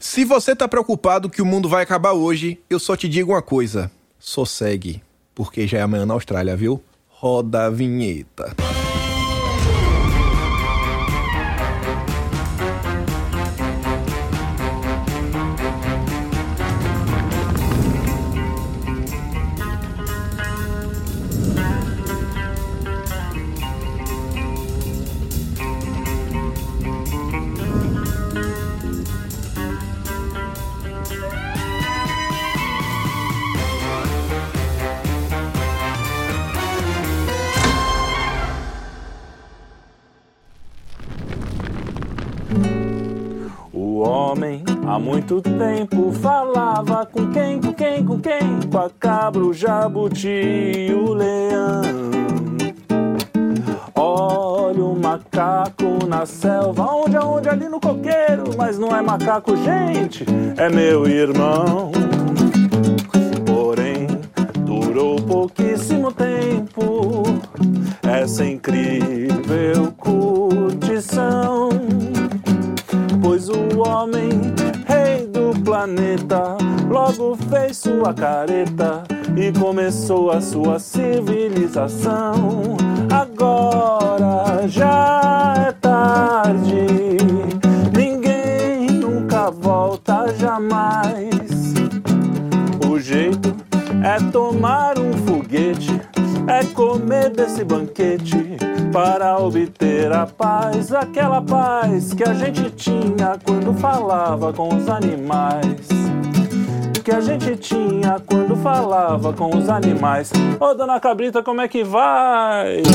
Se você tá preocupado que o mundo vai acabar hoje, eu só te digo uma coisa: sossegue, porque já é amanhã na Austrália, viu? Roda a vinheta. A o jabuti e o leão. Olha o macaco na selva, onde, aonde, ali no coqueiro, mas não é macaco, gente, é meu irmão. Sua careta e começou a sua civilização. Agora já é tarde, ninguém nunca volta jamais. O jeito é tomar um foguete, é comer desse banquete para obter a paz, aquela paz que a gente tinha quando falava com os animais. Que a gente tinha quando falava com os animais. Ô dona Cabrita, como é que vai?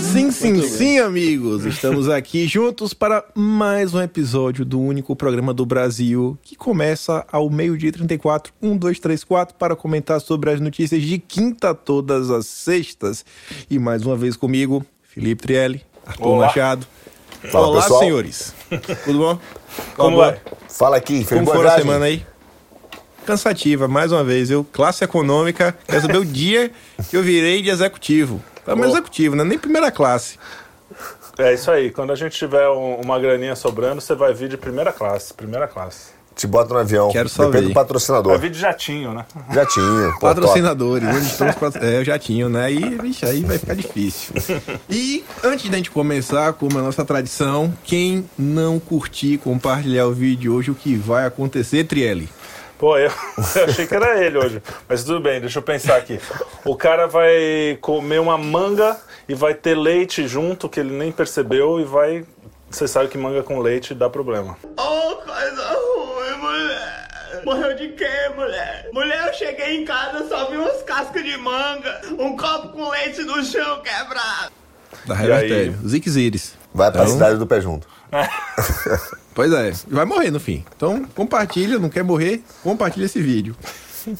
Sim, sim, sim, amigos. Estamos aqui juntos para mais um episódio do único programa do Brasil que começa ao meio-dia 34, 1, 2, 3, 4, para comentar sobre as notícias de quinta todas as sextas. E mais uma vez comigo, Felipe Trielli, Arthur Olá. Machado. Fala, Olá, pessoal. senhores. Tudo bom? Como vai? Fala aqui, fez Como foi a semana aí? Cansativa, mais uma vez, eu. Classe econômica, quero saber o dia que eu virei de executivo. Pelo menos executivo, né? Nem primeira classe. É isso aí, quando a gente tiver um- uma graninha sobrando, você vai vir de primeira classe, primeira classe. Te bota no avião. Quero só Depende ver. do patrocinador. vir de jatinho, né? Jatinho. pô, Patrocinadores, onde estão os patro- É, eu já tinha, né? Aí, vixe, aí vai ficar difícil. E antes da gente começar, como é a nossa tradição, quem não curtir, compartilhar o vídeo hoje, o que vai acontecer, Trielli? Pô, eu, eu achei que era ele hoje. Mas tudo bem, deixa eu pensar aqui. O cara vai comer uma manga e vai ter leite junto, que ele nem percebeu, e vai. Você sabe que manga com leite dá problema. Oh, coisa ruim. Morreu de quê, mulher? Mulher, eu cheguei em casa, só vi umas cascas de manga, um copo com leite no chão quebrado. Da? Revertério, Zique Zires. Vai pra Então- cidade do pé junto. Pois é, vai morrer no fim. Então, compartilha, não quer morrer, compartilha esse vídeo.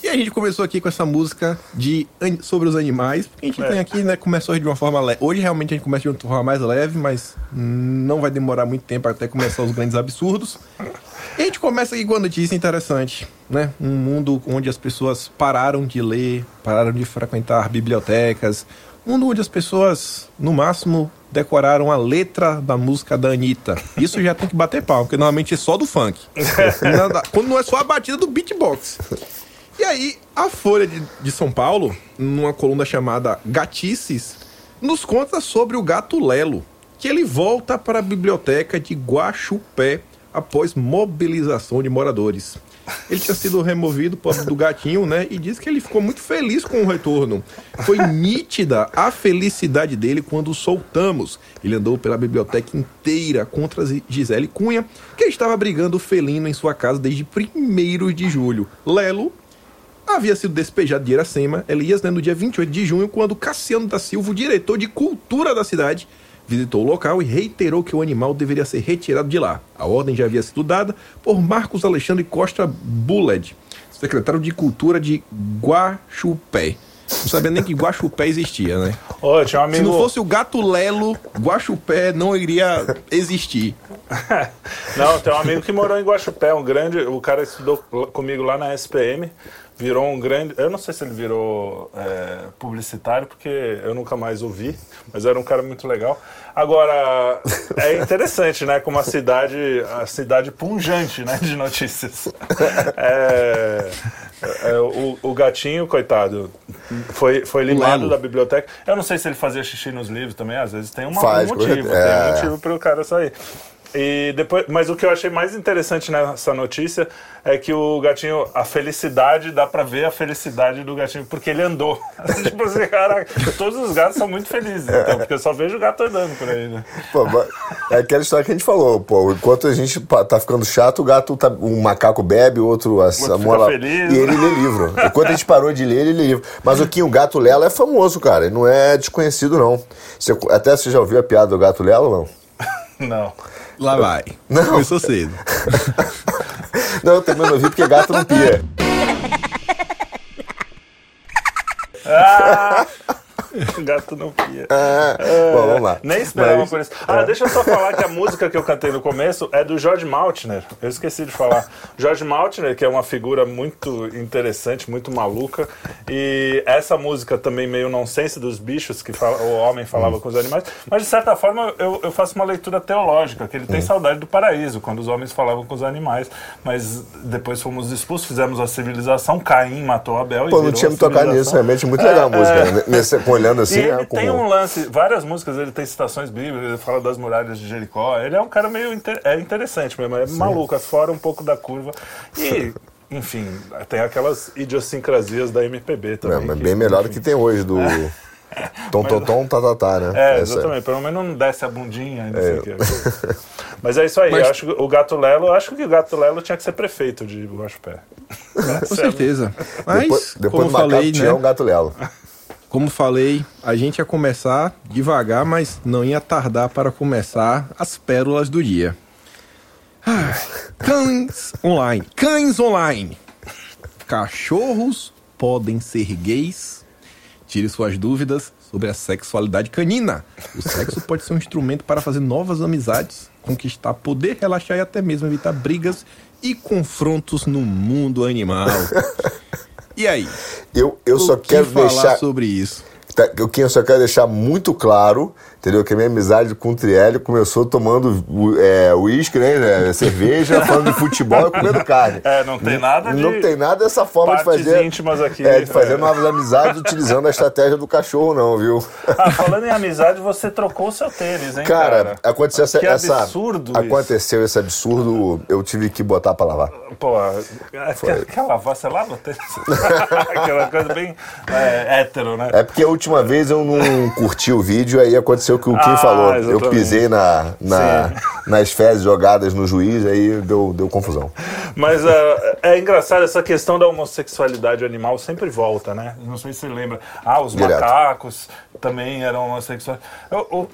E a gente começou aqui com essa música de sobre os animais. porque A gente É. tem aqui, né, começou de uma forma leve. Hoje realmente a gente começa de uma forma mais leve, mas não vai demorar muito tempo até começar os grandes absurdos. E a gente começa aqui com uma notícia interessante, né? Um mundo onde as pessoas pararam de ler, pararam de frequentar bibliotecas. Um mundo onde as pessoas, no máximo, decoraram a letra da música da Anitta. Isso já tem que bater pau, porque normalmente é só do funk. Quando não é só a batida do beatbox. E aí, a Folha de, de São Paulo, numa coluna chamada Gatices, nos conta sobre o gato Lelo, que ele volta para a biblioteca de Guaxupé após mobilização de moradores. Ele tinha sido removido pobre do gatinho, né? E diz que ele ficou muito feliz com o retorno. Foi nítida a felicidade dele quando o soltamos. Ele andou pela biblioteca inteira contra Gisele Cunha, que estava brigando felino em sua casa desde 1 de julho. Lelo havia sido despejado de Iracema, Elias, né, no dia 28 de junho, quando Cassiano da Silva, o diretor de cultura da cidade, visitou o local e reiterou que o animal deveria ser retirado de lá. A ordem já havia sido dada por Marcos Alexandre Costa Buled, secretário de cultura de Guaxupé. Não sabia nem que Guaxupé existia, né? Ô, tinha um Se amigo. não fosse o gato Lelo, Guaxupé não iria existir. Não, tem um amigo que morou em Guaxupé, um grande. O cara estudou comigo lá na SPM. Virou um grande. Eu não sei se ele virou é, publicitário, porque eu nunca mais ouvi, mas era um cara muito legal. Agora, é interessante, né? Como a cidade, a cidade punjante, né? De notícias. É, é, o, o gatinho, coitado, foi, foi limado da biblioteca. Eu não sei se ele fazia xixi nos livros também, às vezes tem uma, Faz, um motivo. É. tem um motivo para o cara sair. E depois, mas o que eu achei mais interessante nessa notícia é que o gatinho, a felicidade, dá pra ver a felicidade do gatinho, porque ele andou. tipo assim, caraca, todos os gatos são muito felizes, então, porque eu só vejo o gato andando por aí, né? Pô, é aquela história que a gente falou, pô. Enquanto a gente tá ficando chato, o gato, tá, um macaco bebe, o outro a, a mola- feliz. E ele lê livro. Enquanto a gente parou de ler, ele lê livro. Mas o Kim, o gato Lelo é famoso, cara. Ele não é desconhecido, não. Você- até você já ouviu a piada do gato Lelo, não? Não. Lá vai. Não. Começou cedo. Não, eu também não ouvi porque gato não pia. Ah! O gato não pia. É. Bom, vamos lá. Nem esperava Mas- por isso. Ah, deixa eu só falar que a música que eu cantei no começo é do George Maltner. Eu esqueci de falar. George Maltner, que é uma figura muito interessante, muito maluca. E essa música também meio nonsense dos bichos, que fala, o homem falava com os animais. Mas, de certa forma, eu, eu faço uma leitura teológica, que ele tem saudade do paraíso, quando os homens falavam com os animais. Mas depois fomos expulsos, fizemos a civilização, Caim matou Abel e Pô, não tinha me tocado nisso, realmente. Muito legal a música. É. né? Nesse, olhando assim, E ele né, tem como- um lance, várias músicas, ele tem citações bíblicas, ele fala das muralhas de Jericó. Ele é um cara meio inter- é interessante mesmo, é maluco, é fora um pouco da curva. E, enfim, tem aquelas idiosincrasias da MPB também. Não, mas que, bem melhor do enfim. que tem hoje, do tom, tom, tom, tá, tá, tá, né? É, Essa- exatamente. Pelo menos não desce a bundinha, não sei o quê. Mas é isso aí. Eu acho que o Gato Lelo, eu acho que o Gato Lelo tinha que ser prefeito de Guaxupé. Com certeza. Mas, Depois, depois como do macaco falei, tinha um né? gato Lelo. Como falei, a gente ia começar devagar, mas não ia tardar para começar as pérolas do dia. Ah, cães online. Cães online. Cachorros podem ser gays? Tire suas dúvidas sobre a sexualidade canina. O sexo pode ser um instrumento para fazer novas amizades, conquistar poder, relaxar e até mesmo evitar brigas e confrontos no mundo animal. E aí? Eu, eu só o que quero falar deixar. sobre isso? Tá, Eu que- eu só quero deixar muito claro, entendeu? Que a minha amizade com o Trielli começou tomando é, uísque, né? né, Cerveja, falando de futebol e comendo carne. É, não tem nada de Não tem nada dessa forma de fazer. íntimas aqui. É, de fazer É. novas amizades utilizando a estratégia do cachorro, não, viu? Ah, falando em amizade, você trocou o seu tênis, hein, Cara, cara? aconteceu essa, Que essa- absurdo isso. Aconteceu esse absurdo, eu tive que botar pra lavar. Pô, quer, quer lavar? Você lava o tênis? Aquela coisa bem é, hétero, né? É porque a última vez eu não curti o vídeo, aí aconteceu o que o Kim Ah, falou. Eu exatamente. pisei na, na- nas fezes jogadas no juiz, aí deu, deu confusão. Mas é, é engraçado, essa questão da homossexualidade animal sempre volta, né? Não sei se você lembra. Ah, os Direto. macacos também eram homossexuais. Eu, eu,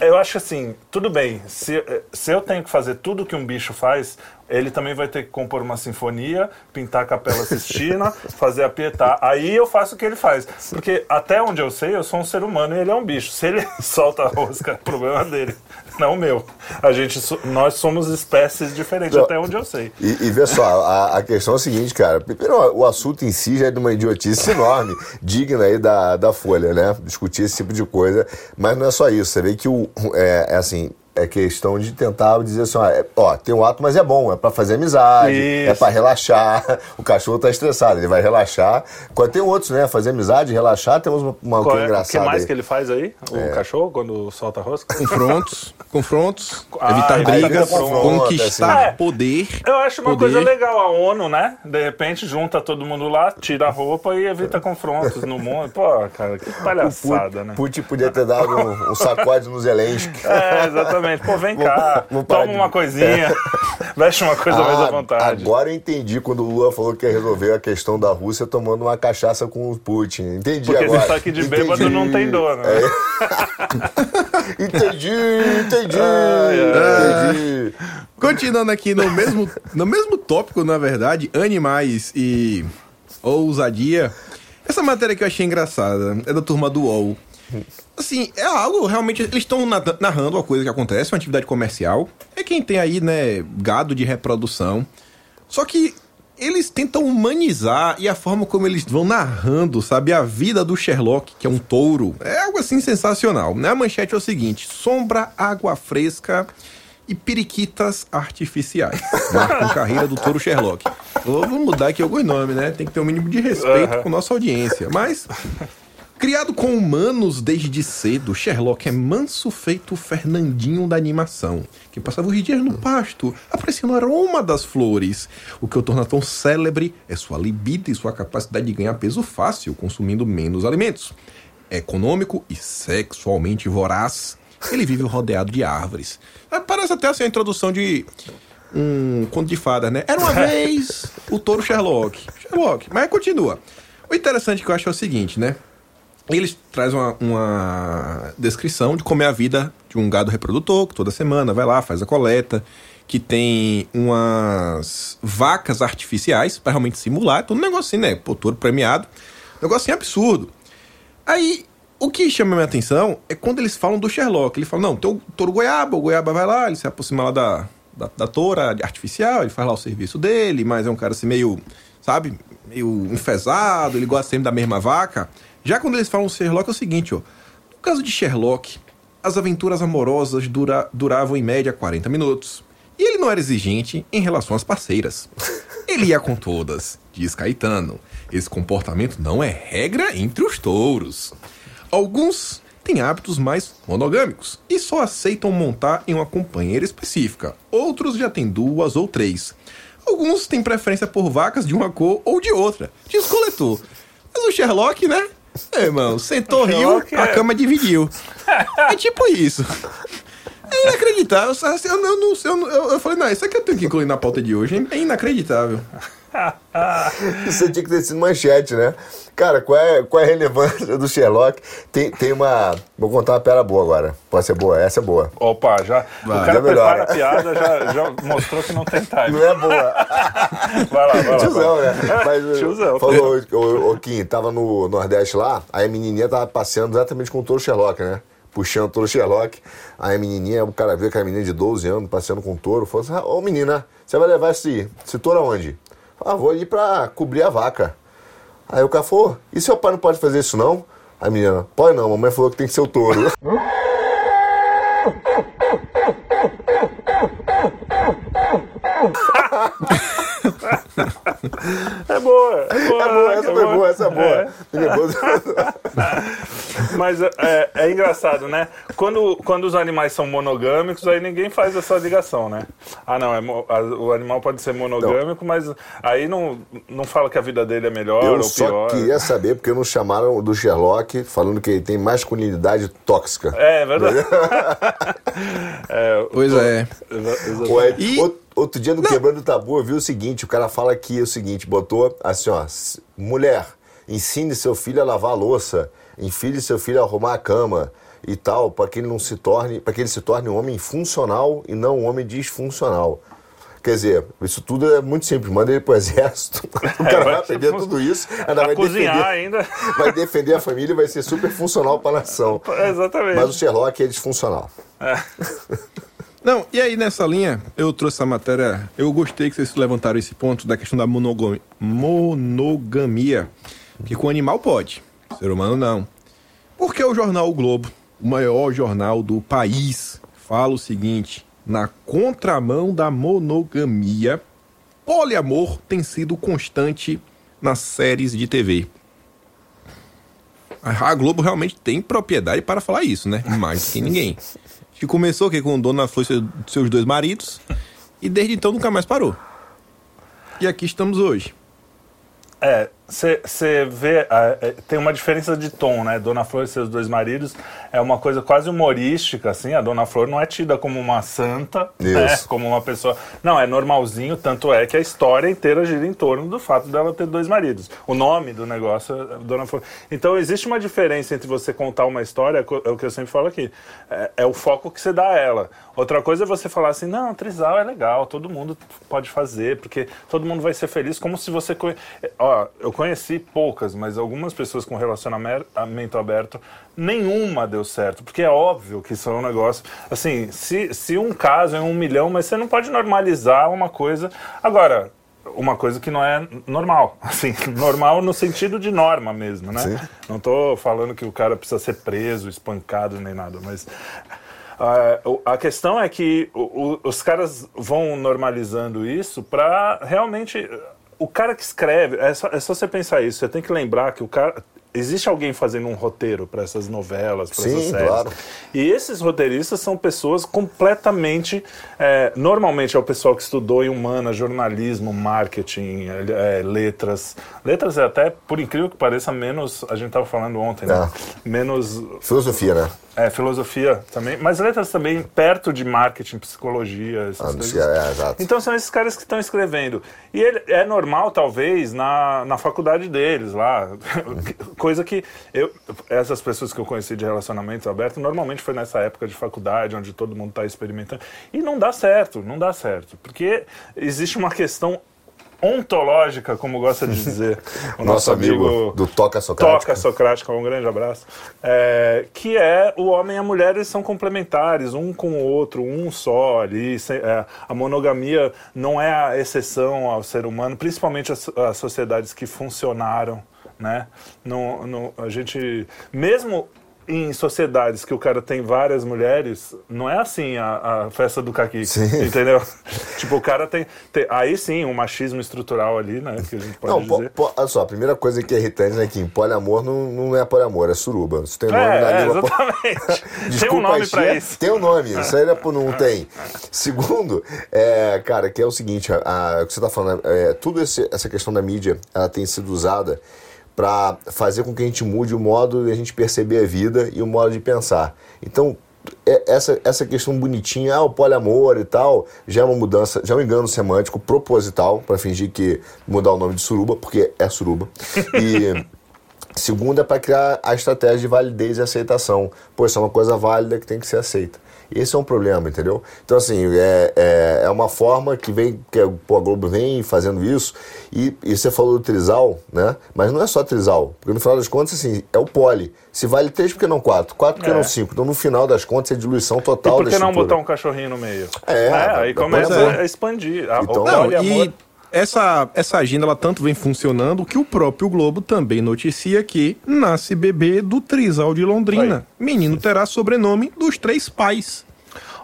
eu acho assim, tudo bem, se, se eu tenho que fazer tudo que um bicho faz, ele também vai ter que compor uma sinfonia, pintar a Capela Sistina, fazer a Pietà. Aí eu faço o que ele faz. Porque até onde eu sei, eu sou um ser humano e ele é um bicho. Se ele solta a rosca, é problema dele, não o meu. A gente, nós somos espécies diferentes, Não. até onde eu sei. E, e vê só, a, a questão é a seguinte, cara. Primeiro, o assunto em si já é de uma idiotice enorme, digna aí da, da Folha, né? Discutir esse tipo de coisa. Mas não é só isso. Você vê que o, é, é assim. É questão de tentar dizer assim, ó, é- ó, tem um ato, mas é bom, é pra fazer amizade, é Isso. pra relaxar. O cachorro tá estressado, ele vai relaxar. Quando tem outros, né? Fazer amizade, relaxar, temos uma, uma Qual é, o que engraçada. mais aí. que ele faz aí? O cachorro, quando solta a rosca? Confrontos, confrontos, Ah, evitar brigas, conquistar assim. poder. Eu acho uma poder. coisa legal a ONU, né? De repente junta todo mundo lá, tira a roupa e evita confrontos no mundo. Pô, cara, que palhaçada, né? Putin podia ter dado um, um sacode no Zelensky. É, exatamente. Pô, vem cá, toma de- uma coisinha, veste uma coisa mais à Ah, vontade. Agora eu entendi quando o Lula falou que ia resolver a questão da Rússia tomando uma cachaça com o Putin. Entendi Porque agora. esse saque de bêbado Entendi. não tem dono, né? É. Entendi, entendi, Ai, entendi. Continuando aqui no mesmo, no mesmo tópico, na verdade, animais e ousadia. Essa matéria que eu achei engraçada é da turma do UOL. Assim, é algo realmente. Eles estão na- narrando uma coisa que acontece, uma atividade comercial. É quem tem aí, né, gado de reprodução. Só que eles tentam humanizar e a forma como eles vão narrando, sabe, a vida do Sherlock, que é um touro, é algo assim sensacional. Né? A manchete é o seguinte: sombra, água fresca e periquitas artificiais. Marcam carreira do touro Sherlock. Vou mudar aqui alguns nomes, né? Tem que ter um mínimo de respeito Aham. com nossa audiência. Mas Criado com humanos desde cedo, Sherlock é manso feito Fernandinho da animação, que passava os dias no pasto, apreciando o aroma das flores. O que o torna tão célebre é sua libido e sua capacidade de ganhar peso fácil, consumindo menos alimentos. É econômico e sexualmente voraz. Ele vive rodeado de árvores. Ah, Parece até assim a introdução de um conto de fadas, né? Era uma vez o touro Sherlock. Sherlock, mas continua. O interessante que eu acho é o seguinte, né? Eles trazem uma, uma descrição de como é a vida de um gado reprodutor, que toda semana vai lá, faz a coleta, que tem umas vacas artificiais para realmente simular, todo um negocinho, né? Pô, touro premiado. Negocinho absurdo. Aí, o que chama minha atenção é quando eles falam do Sherlock. Ele fala, não, tem o touro goiaba, o goiaba vai lá, ele se aproxima lá da, da, da toura artificial, ele faz lá o serviço dele, mas é um cara assim meio, sabe, meio enfesado, ele gosta sempre da mesma vaca. Já quando eles falam Sherlock é o seguinte, ó. No caso de Sherlock, as aventuras amorosas dura, duravam em média 40 minutos. E ele não era exigente em relação às parceiras. Ele ia com todas, diz Caetano. Esse comportamento não é regra entre os touros. Alguns têm hábitos mais monogâmicos e só aceitam montar em uma companheira específica. Outros já têm duas ou três. Alguns têm preferência por vacas de uma cor ou de outra, diz o coletor. Mas o Sherlock, né? É, irmão, sentou riu, a é- cama dividiu. É tipo isso. É inacreditável. Eu, eu, não eu, eu, eu falei, não, isso aqui eu tenho que incluir na pauta de hoje. É inacreditável. Isso tinha que ter sido manchete, né? Cara, qual é, qual é a relevância do Sherlock? Tem, tem uma. Vou contar uma piada boa agora. Pode ser boa, essa é boa. Opa, já. Vai. O cara Já melhora. prepara a piada, já, já mostrou que não tem time. Não é boa. Vai lá, vai lá. Tiozão, vai. né? Mas, Tiozão. Falou, o, o Kim, tava no Nordeste lá, aí a menininha tava passeando exatamente com o touro Sherlock, né? Puxando o touro Sherlock. Aí a menininha, o cara viu aquela menina de 12 anos passeando com o touro, falou assim: Ô menina, você vai levar esse, esse touro aonde? Ah, vou ali pra cobrir a vaca. Aí o cara falou: e seu pai não pode fazer isso não? A menina: pode não, mamãe falou que tem que ser o touro. É boa, é boa. É boa, essa é foi boa, essa é boa. É. Depois- Mas é, é engraçado, né? Quando, quando os animais são monogâmicos, aí ninguém faz essa ligação, né? Ah, não, é o animal pode ser monogâmico, mas aí não, não fala que a vida dele é melhor Eu ou só pior. queria saber porque não chamaram do Sherlock falando que ele tem masculinidade tóxica. É, é verdade. é, Pois é. exa- exa- Ué, E- outro, outro dia no Quebrando o Tabu eu vi o seguinte, o cara fala aqui o seguinte, botou assim, ó, mulher, ensine seu filho a lavar a louça, ensine seu filho a arrumar a cama e tal, para que ele não se torne, para que ele se torne um homem funcional e não um homem disfuncional. Quer dizer, isso tudo é muito simples. Manda ele pro exército. O cara vai vai aprender fun- tudo isso. Ainda vai cozinhar defender, ainda. vai defender a família e vai ser super funcional para a nação. Exatamente. Mas o Sherlock é disfuncional. Não, e aí nessa linha, eu trouxe essa matéria. Eu gostei que vocês levantaram esse ponto da questão da monogamia. que com animal pode, ser humano não. Porque o jornal o Globo, o maior jornal do país, fala o seguinte: na contramão da monogamia, poliamor tem sido constante nas séries de TV. A a Globo realmente tem propriedade para falar isso, né? Mais que ninguém. Que começou que com Dona Flor e seu- seus dois maridos e desde então nunca mais parou. E aqui estamos hoje. É, você vê, é, tem uma diferença de tom, né? Dona Flor e seus dois maridos é uma coisa quase humorística, assim. A Dona Flor não é tida como uma santa, né? Como uma pessoa. Não, é normalzinho, tanto é que a história inteira gira em torno do fato dela ter dois maridos. O nome do negócio é Dona Flor. Então existe uma diferença entre você contar uma história, é o que eu sempre falo aqui, é, é o foco que você dá a ela. Outra coisa é você falar assim, não, trisal é legal, todo mundo pode fazer, porque todo mundo vai ser feliz, como se você... Conhe... Ó, eu conheci poucas, mas algumas pessoas com relacionamento aberto, nenhuma deu certo, porque é óbvio que isso é um negócio... Assim, se, se um caso é um milhão, mas você não pode normalizar uma coisa... Agora, uma coisa que não é normal. Assim, normal no sentido de norma mesmo, né? Sim. Não tô falando que o cara precisa ser preso, espancado nem nada, mas ah, a questão é que o- os caras vão normalizando isso para realmente o cara que escreve é só, é só você pensar isso. Você tem que lembrar que o cara existe alguém fazendo um roteiro para essas novelas, para essas séries. claro. E esses roteiristas são pessoas completamente. é, normalmente é o pessoal que estudou em humana, jornalismo, marketing, é, letras. Letras é até, por incrível que pareça, menos. A gente estava falando ontem, né? Menos. Filosofia, né? É, filosofia também. Mas letras também perto de marketing, psicologia, essas Ah, coisas. é, exato. Então são esses caras que estão escrevendo. E ele, é normal, talvez, na, na faculdade deles lá. Coisa que eu, essas pessoas que eu conheci de relacionamento aberto, normalmente foi nessa época de faculdade, onde todo mundo está experimentando. E não dá certo, não dá certo. Porque existe uma questão ontológica, como gosta de dizer o Nosso nosso, amigo do Toca Socrática. Toca Socrática, um grande abraço. É, que é o homem e a mulher, eles são complementares, um com o outro, um só ali. sem- é, a monogamia não é a exceção ao ser humano, principalmente as, as sociedades que funcionaram, né? Não, não, a gente, mesmo em sociedades que o cara tem várias mulheres, não é assim a, a festa do caqui, Sim. entendeu? tipo, o cara tem, tem- Aí sim, um machismo estrutural ali, né? Que a gente pode Não, po, dizer. po- olha só, a primeira coisa que é irritante é que em poliamor não, não é poliamor, é suruba. Isso tem nome É, na é, língua. po- exatamente. tem Desculpa, um nome pra isso. Tem um nome, isso aí não, é não tem. Segundo, é, cara, que é o seguinte, a, a- o que você tá falando, é, tudo esse- essa questão da mídia, ela tem sido usada para fazer com que a gente mude o modo de a gente perceber a vida e o modo de pensar. Então, é- essa, essa questão bonitinha, ah, o poliamor e tal, já é uma mudança, já é um engano semântico proposital para fingir que mudar o nome de suruba, porque é suruba. E Segundo é para criar a estratégia de validez e aceitação. Pô, isso é uma coisa válida que tem que ser aceita. Esse é um problema, entendeu? Então, assim, é, é, é uma forma que vem, que a, pô, a Globo vem fazendo isso, e, e você falou do trisal, né? Mas não é só trisal, porque no final das contas, assim, é o poli. Se vale três, por que não quatro? Quatro, por que É. não cinco? Então, no final das contas, é diluição E total por da que não botar um cachorrinho no meio? É, Né? aí começa é. a expandir. A, Então- o Não, poliamor- e essa, essa agenda ela tanto vem funcionando que o próprio Globo também noticia que nasce bebê do Trisal de Londrina. Menino terá sobrenome dos três pais.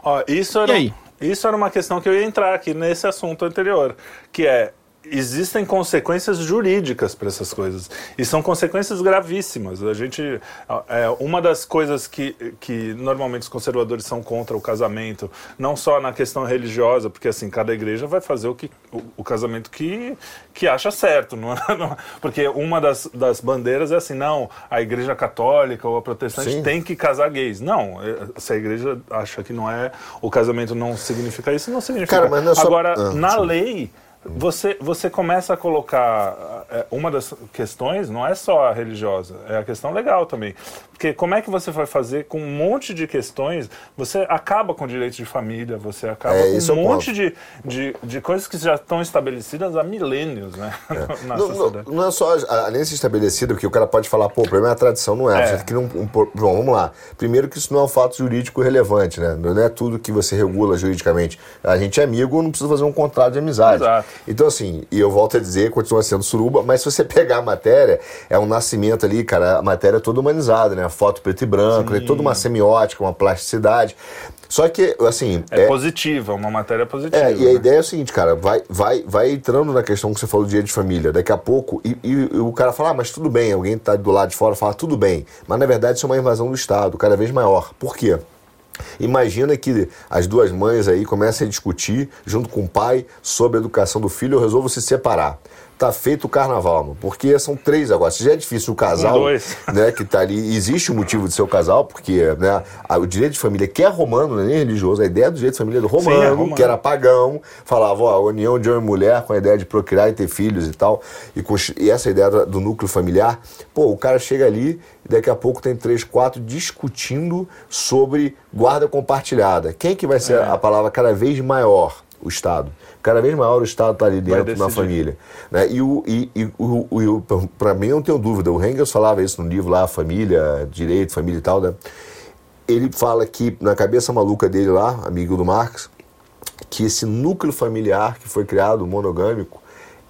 Ó, isso, era, E aí? isso era uma questão que eu ia entrar aqui nesse assunto anterior, que é existem consequências jurídicas para essas coisas e são consequências gravíssimas. A gente é uma das coisas que, que normalmente os conservadores são contra o casamento, não só na questão religiosa, porque assim cada igreja vai fazer o que o, o casamento que que acha certo, não, é- não- porque uma das, das bandeiras é assim, não, a igreja católica ou a protestante Sim. tem que casar gays. Não, é- se a igreja acha que não é, o casamento não significa isso, não significa. Cara, mas não é só- Agora, Ah, na sim. lei, você, você começa a colocar. é, Uma das questões não é só a religiosa, é a questão legal também. Porque como é que você vai fazer com um monte de questões? Você acaba com direitos de família, você acaba É, com é um monte de, de, de coisas que já estão estabelecidas há milênios, né? Na Não, não, sociedade. não é só a aliança estabelecida, porque o cara pode falar, pô, o problema é a tradição, não é. É. Que um, bom, vamos lá. Primeiro que isso não é um fato jurídico relevante, né? Não é tudo que você regula juridicamente. A gente é amigo, não precisa fazer um contrato de amizade. Exato. Então, assim, e eu volto a dizer, continua sendo suruba, mas se você pegar a matéria, é um nascimento ali, cara, a matéria é toda humanizada, né? Foto preto e branco, tem toda uma semiótica, uma plasticidade. Só que, assim. É, positiva, uma matéria positiva. É, e a né? ideia é o seguinte, cara, vai, vai, vai entrando na questão que você falou do dia de família, daqui a pouco, e, e- e o cara fala, ah, mas tudo bem, alguém tá do lado de fora fala, tudo bem, mas na verdade isso é uma invasão do Estado, cada vez maior. Por quê? Imagina que as duas mães aí comecem a discutir, junto com o pai, sobre a educação do filho, eu resolvo se separar. Tá feito o carnaval, mano, porque são três agora. Se já é difícil o casal, dois. né, que tá ali, existe um motivo de ser o casal, porque né, a- o direito de família, que é romano, não é nem religioso, a ideia do direito de família é do romano, é romano. que era pagão, falava, ó, a união de homem e mulher com a ideia de procriar e ter filhos e tal, e, com, e essa ideia do, núcleo familiar, pô, o cara chega ali e daqui a pouco tem três, quatro discutindo sobre guarda compartilhada. Quem que vai ser É. a palavra cada vez maior? O Estado. Cada vez maior o Estado está ali dentro na família. Né? E, o, e, e o, o, para mim, não tenho dúvida, o Engels falava isso no livro lá, Família, Direito, Família e tal, né? ele fala que, na cabeça maluca dele lá, amigo do Marx, que esse núcleo familiar que foi criado, monogâmico,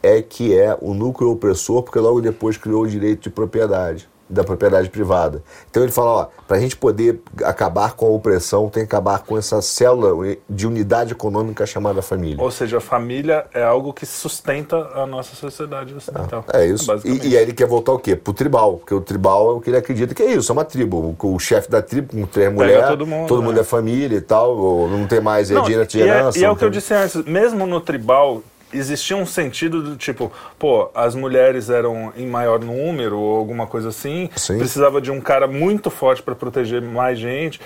é que é o núcleo opressor, porque logo depois criou o direito de propriedade, da propriedade privada. Então ele fala, ó, para a gente poder acabar com a opressão, tem que acabar com essa célula de unidade econômica chamada família. Ou seja, a família é algo que sustenta a nossa sociedade ocidental. É isso. E, e aí ele quer voltar o quê? Pro tribal. Porque o tribal é o que ele acredita que é isso, é uma tribo. O, o chefe da tribo, com três mulheres, todo mundo, né? é família e tal, ou não tem mais Não, herança. e, é, herança, e é não o que eu tem- disse antes, mesmo no tribal existia um sentido do tipo, pô, as mulheres eram em maior número ou alguma coisa assim, Sim. precisava de um cara muito forte para proteger mais gente.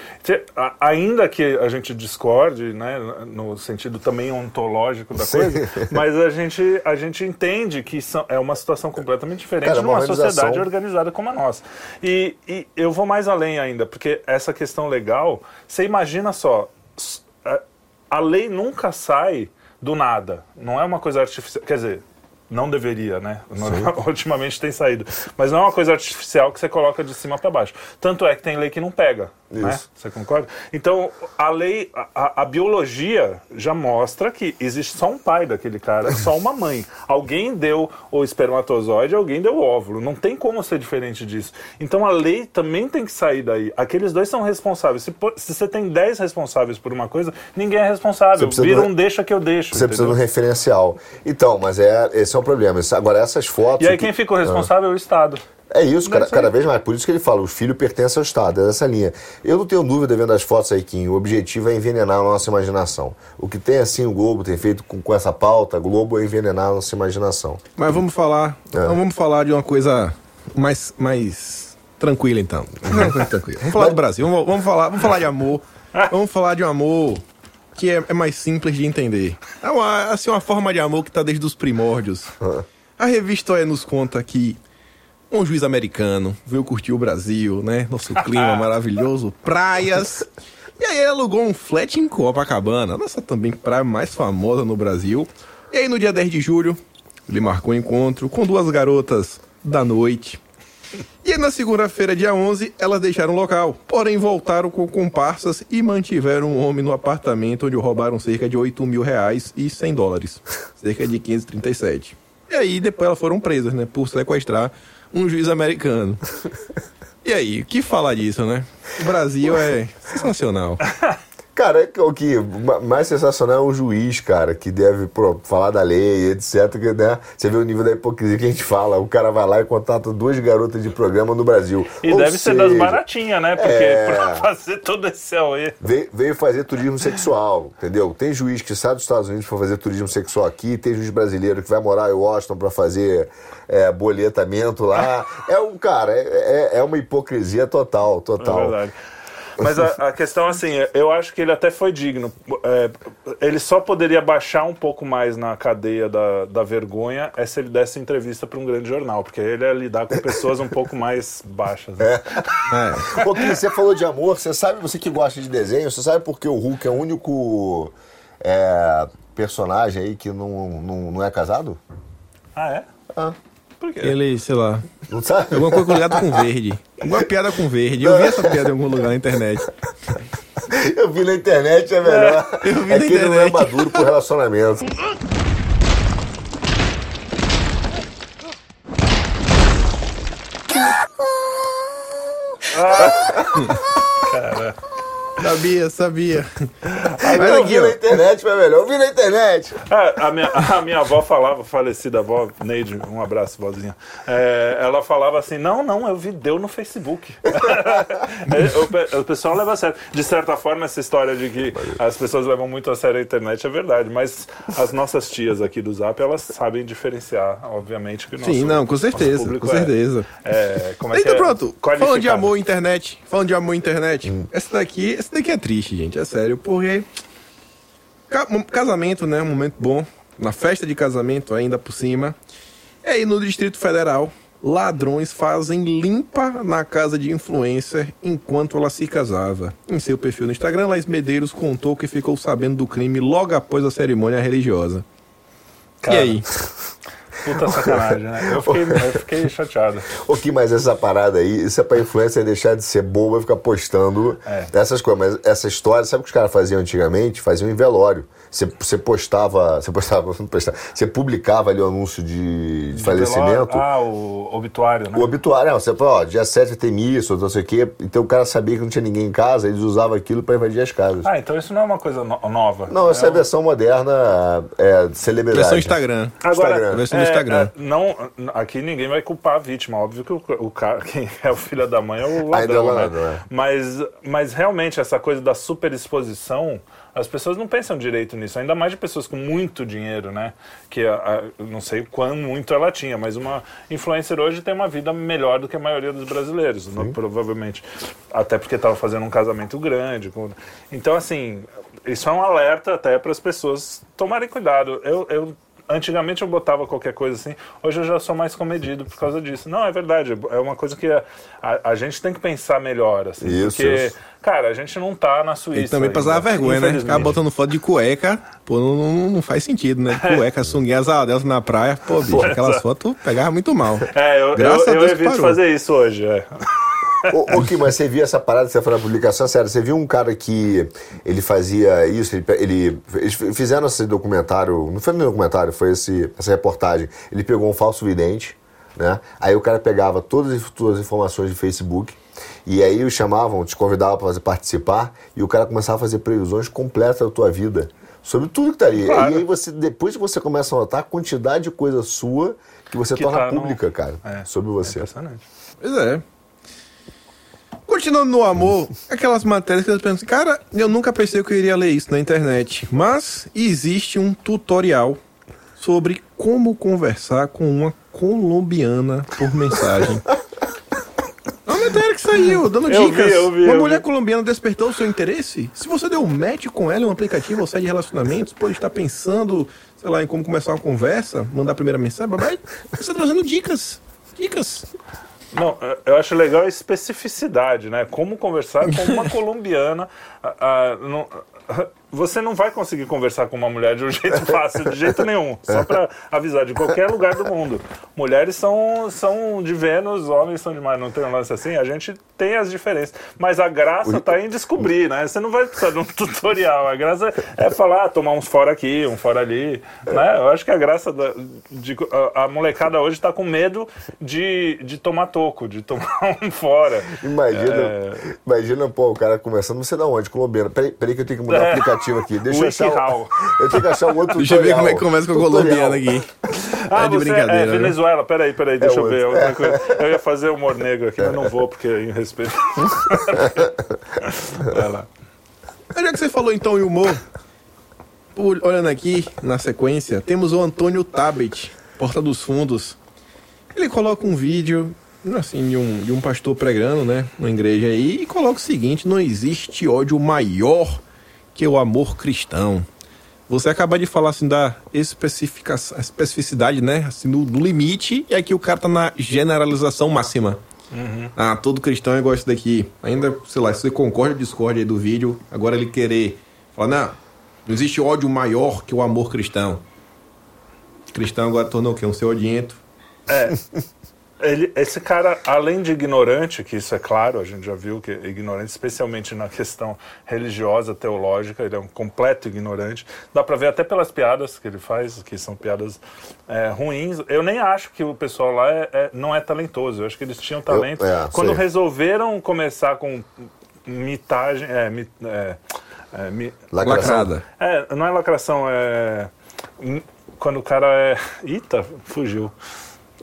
Ainda que a gente discorde, né, no sentido também ontológico da Sim. coisa, mas a gente, a gente entende que são- é uma situação completamente diferente Cara, uma numa organização- sociedade organizada como a nossa. E, e eu vou mais além ainda, porque essa questão legal, você imagina só, a lei nunca sai do nada. Não é uma coisa artificial. Quer dizer, não deveria, né? Ultimamente tem saído. Mas não é uma coisa artificial que você coloca de cima para baixo. Tanto é que tem lei que não pega. Né? Isso. Você concorda? Então, a lei, a- a, biologia já mostra que existe só um pai daquele cara, só uma mãe. Alguém deu o espermatozoide, alguém deu o óvulo. Não tem como ser diferente disso. Então, a lei também tem que sair daí. Aqueles dois são responsáveis. Se, se você tem 10 responsáveis por uma coisa, ninguém é responsável. Vira um- deixa que eu deixo. Você precisa de um entendeu? referencial. Então, mas é, esse é o problema. Agora, essas fotos. E aí que- quem fica o responsável é o Estado. É isso, cada, cada vez mais. Por isso que ele fala, o filho pertence ao Estado, é essa linha. Eu não tenho dúvida, vendo as fotos aí, que o objetivo é envenenar a nossa imaginação. O que tem assim o Globo tem feito com, com essa pauta, Globo é envenenar a nossa imaginação. Mas vamos falar. É. então vamos falar de uma coisa mais, mais tranquila, então. Não, tranquila. Vamos falar do Brasil. Vamos, vamos falar, vamos falar de amor. Vamos falar de um amor que é, é mais simples de entender. É uma, assim, uma forma de amor que está desde os primórdios. A revista OE nos conta que um juiz americano veio curtir o Brasil, né? Nosso clima maravilhoso, praias. E aí ele alugou um flat em Copacabana, nossa também praia mais famosa no Brasil. E aí no dia 10 de julho, ele marcou um encontro com duas garotas da noite. E na segunda-feira, dia 11, elas deixaram o local. Porém, voltaram com comparsas e mantiveram um homem no apartamento onde roubaram cerca de 8 mil reais e 100 dólares. Cerca de 537. E aí depois elas foram presas, né? Por sequestrar um juiz americano. E aí, que falar disso, né? O Brasil é sensacional. Cara, é o que ma- mais sensacional é o juiz, cara, que deve pô, falar da lei, etc. que, né? Você vê o nível da hipocrisia que a gente fala. O cara vai lá e contrata duas garotas de programa no Brasil. E Ou deve ser das seja, baratinhas, né? Porque É. pra fazer todo esse AOE. Veio, veio fazer turismo sexual, entendeu? Tem juiz que sai dos Estados Unidos para fazer turismo sexual aqui, tem juiz brasileiro que vai morar em Washington para fazer é, boletamento lá. É um, cara, é, é- é uma hipocrisia total, É total. verdade. Mas a, a questão, assim, eu acho que ele até foi digno. É, ele só poderia baixar um pouco mais na cadeia da, da vergonha é se ele desse entrevista para um grande jornal, porque ele ia lidar com pessoas um pouco mais baixas. Né? É. Ô, Cris, você falou de amor, você sabe, você que gosta de desenho, você sabe por que o Hulk é o único é, personagem aí que não, não, não é casado? Ah, é? Ah. Por quê? Ele, sei lá, Não sabe? alguma coisa ligada com verde. Alguma piada com verde. Eu vi essa piada em algum lugar na internet. Eu vi na internet, é melhor. eu vi é na que ele não é internet. maduro pro relacionamento. Sabia, sabia. Mas eu aqui, vi na internet, é melhor. Eu vi na internet. Ah, a, minha, a minha avó falava, falecida avó, Neide, um abraço, vozinha. É, ela falava assim: não, não, eu vi, deu no Facebook. É, o, pe- o pessoal leva a sério. De certa forma, essa história de que as pessoas levam muito a sério a internet é verdade, mas as nossas tias aqui do Zap, elas sabem diferenciar, obviamente, que o nosso Sim, não, com certeza, com é- certeza. É, como é que Então é? pronto, falando de amor internet, falando de amor internet, essa daqui, essa daqui é triste, gente, é sério, porque ca- casamento, né, um momento bom, na festa de casamento ainda por cima, e aí no Distrito Federal, ladrões fazem limpa na casa de influencer enquanto ela se casava. Em seu perfil no Instagram, Laís Medeiros contou que ficou sabendo do crime logo após a cerimônia religiosa. Cara, e aí? puta sacanagem, né? Eu fiquei, eu fiquei chateado. O que mais essa parada aí? Isso é pra influencer deixar de ser boba e ficar postando É. essas coisas. Mas essa história, sabe o que os caras faziam antigamente? Faziam em velório. Você, você postava, você postava, não postava, você publicava ali o anúncio de, de falecimento. Ah, o obituário, né? O obituário, não, você falou, ó, dia 7 tem missa, ou não sei o quê. Então o cara sabia que não tinha ninguém em casa, eles usavam aquilo pra invadir as casas. Ah, então isso não é uma coisa no- nova. não, essa é a um- versão moderna é, de celebridade. Versão Instagram. Agora, Instagram. Versão do Instagram. é, não, aqui ninguém vai culpar a vítima. Óbvio que o, o cara, quem é o filho da mãe é o é ladrão, né? é. Mas, mas realmente essa coisa da superexposição, as pessoas não pensam direito nisso. Ainda mais de pessoas com muito dinheiro, né? Que a, a- não sei quão muito ela tinha, mas uma influencer hoje tem uma vida melhor do que a maioria dos brasileiros, provavelmente. Até porque estava fazendo um casamento grande. com- Então, assim, isso é um alerta até para as pessoas tomarem cuidado. Eu, eu Antigamente eu botava qualquer coisa assim, hoje eu já sou mais comedido por causa disso. Não, é verdade, é uma coisa que a, a, a gente tem que pensar melhor, assim. Isso, porque, isso. cara, a gente não tá na Suíça. E também passar vergonha, né? Ficar botando foto de cueca, pô, não, não- não faz sentido, né? Cueca, sunguinha, asa delta na praia, pô, bicho, aquelas fotos pegava muito mal. É, eu, Graças eu, eu que evito fazer isso hoje, é. Ô, ô, Kim, mas você viu essa parada que você falou na publicação? Sério, você viu um cara que ele fazia isso, ele, ele- eles fizeram esse documentário, não foi no documentário, foi esse, essa reportagem. Ele pegou um falso vidente, né? Aí o cara pegava todas as suas informações de Facebook, e aí o chamavam, te convidavam para fazer participar, e o cara começava a fazer previsões completas da tua vida. Sobre tudo que tá ali. Claro. E aí você, depois que você começa a notar a quantidade de coisa sua que você Que torna tá no- pública, cara, É, sobre você. É impressionante. Pois é. Continuando no amor, aquelas matérias que eu penso, cara, eu nunca pensei que eu iria ler isso na internet. Mas existe um tutorial sobre como conversar com uma colombiana por mensagem. É uma matéria que saiu, dando Eu dicas. vi, eu vi, uma eu mulher vi. colombiana despertou o seu interesse? Se você deu um match com ela em um aplicativo ou site de relacionamentos, pode estar pensando, sei lá, em como começar uma conversa, mandar a primeira mensagem, babai, você está trazendo dicas. Dicas. Não, eu- acho legal a especificidade, né? Como conversar com uma colombiana. ah, ah, não- você não vai conseguir conversar com uma mulher de um jeito fácil, de jeito nenhum. Só pra avisar, de qualquer lugar do mundo. Mulheres são, são de Vênus, homens são de Marte. Não tem um lance assim? A gente tem as diferenças. Mas a graça tá em descobrir, né? Você não vai precisar de um tutorial. A graça é falar, ah, tomar uns fora aqui, um fora ali. Né? Eu acho que a graça da, de, a, a molecada hoje tá com medo de, de tomar toco, de tomar um fora. Imagina, É. imagina, pô, o cara conversando, você da onde? Colombiano. Peraí, peraí que eu tenho que mudar o É. aplicativo aqui. Deixa eu achar. Um- Eu tenho que achar um outro Deixa eu ver tutorial. como é que começa com a Tutorial. colombiana aqui. Ah, é de você brincadeira. é né? Venezuela. Peraí, peraí, deixa É eu ver. coisa. Eu ia fazer humor negro aqui, mas não vou, porque em respeito. Vai lá. Já que você falou então em humor, olhando aqui na sequência, temos o Antônio Tabet, Porta dos Fundos. Ele coloca um vídeo, assim, de um, de um pastor pregando, né, numa igreja aí, e coloca o seguinte: não existe ódio maior que o amor cristão. Você acaba de falar assim da especificação, especificidade, né? Assim, do, do limite, e aqui o cara tá na generalização máxima. Ah, todo cristão é igual isso daqui. Ainda, sei lá, se você concorda ou discorda aí do vídeo, agora ele querer falar, não, não existe ódio maior que o amor cristão. Cristão agora tornou o quê? Um ser odiento. É. Ele, esse cara, além de ignorante, que isso é claro, a gente já viu que é ignorante, especialmente na questão religiosa, teológica, ele é um completo ignorante. Dá pra ver até pelas piadas que ele faz, que são piadas é, ruins. Eu nem acho que o pessoal lá é- é- não é talentoso, eu acho que eles tinham talento. é, Quando sei. resolveram começar com mitagem. É, mi- é, é, mi-. Lacrada. não é lacração, é. hum, Quando o cara é. Eita, fugiu.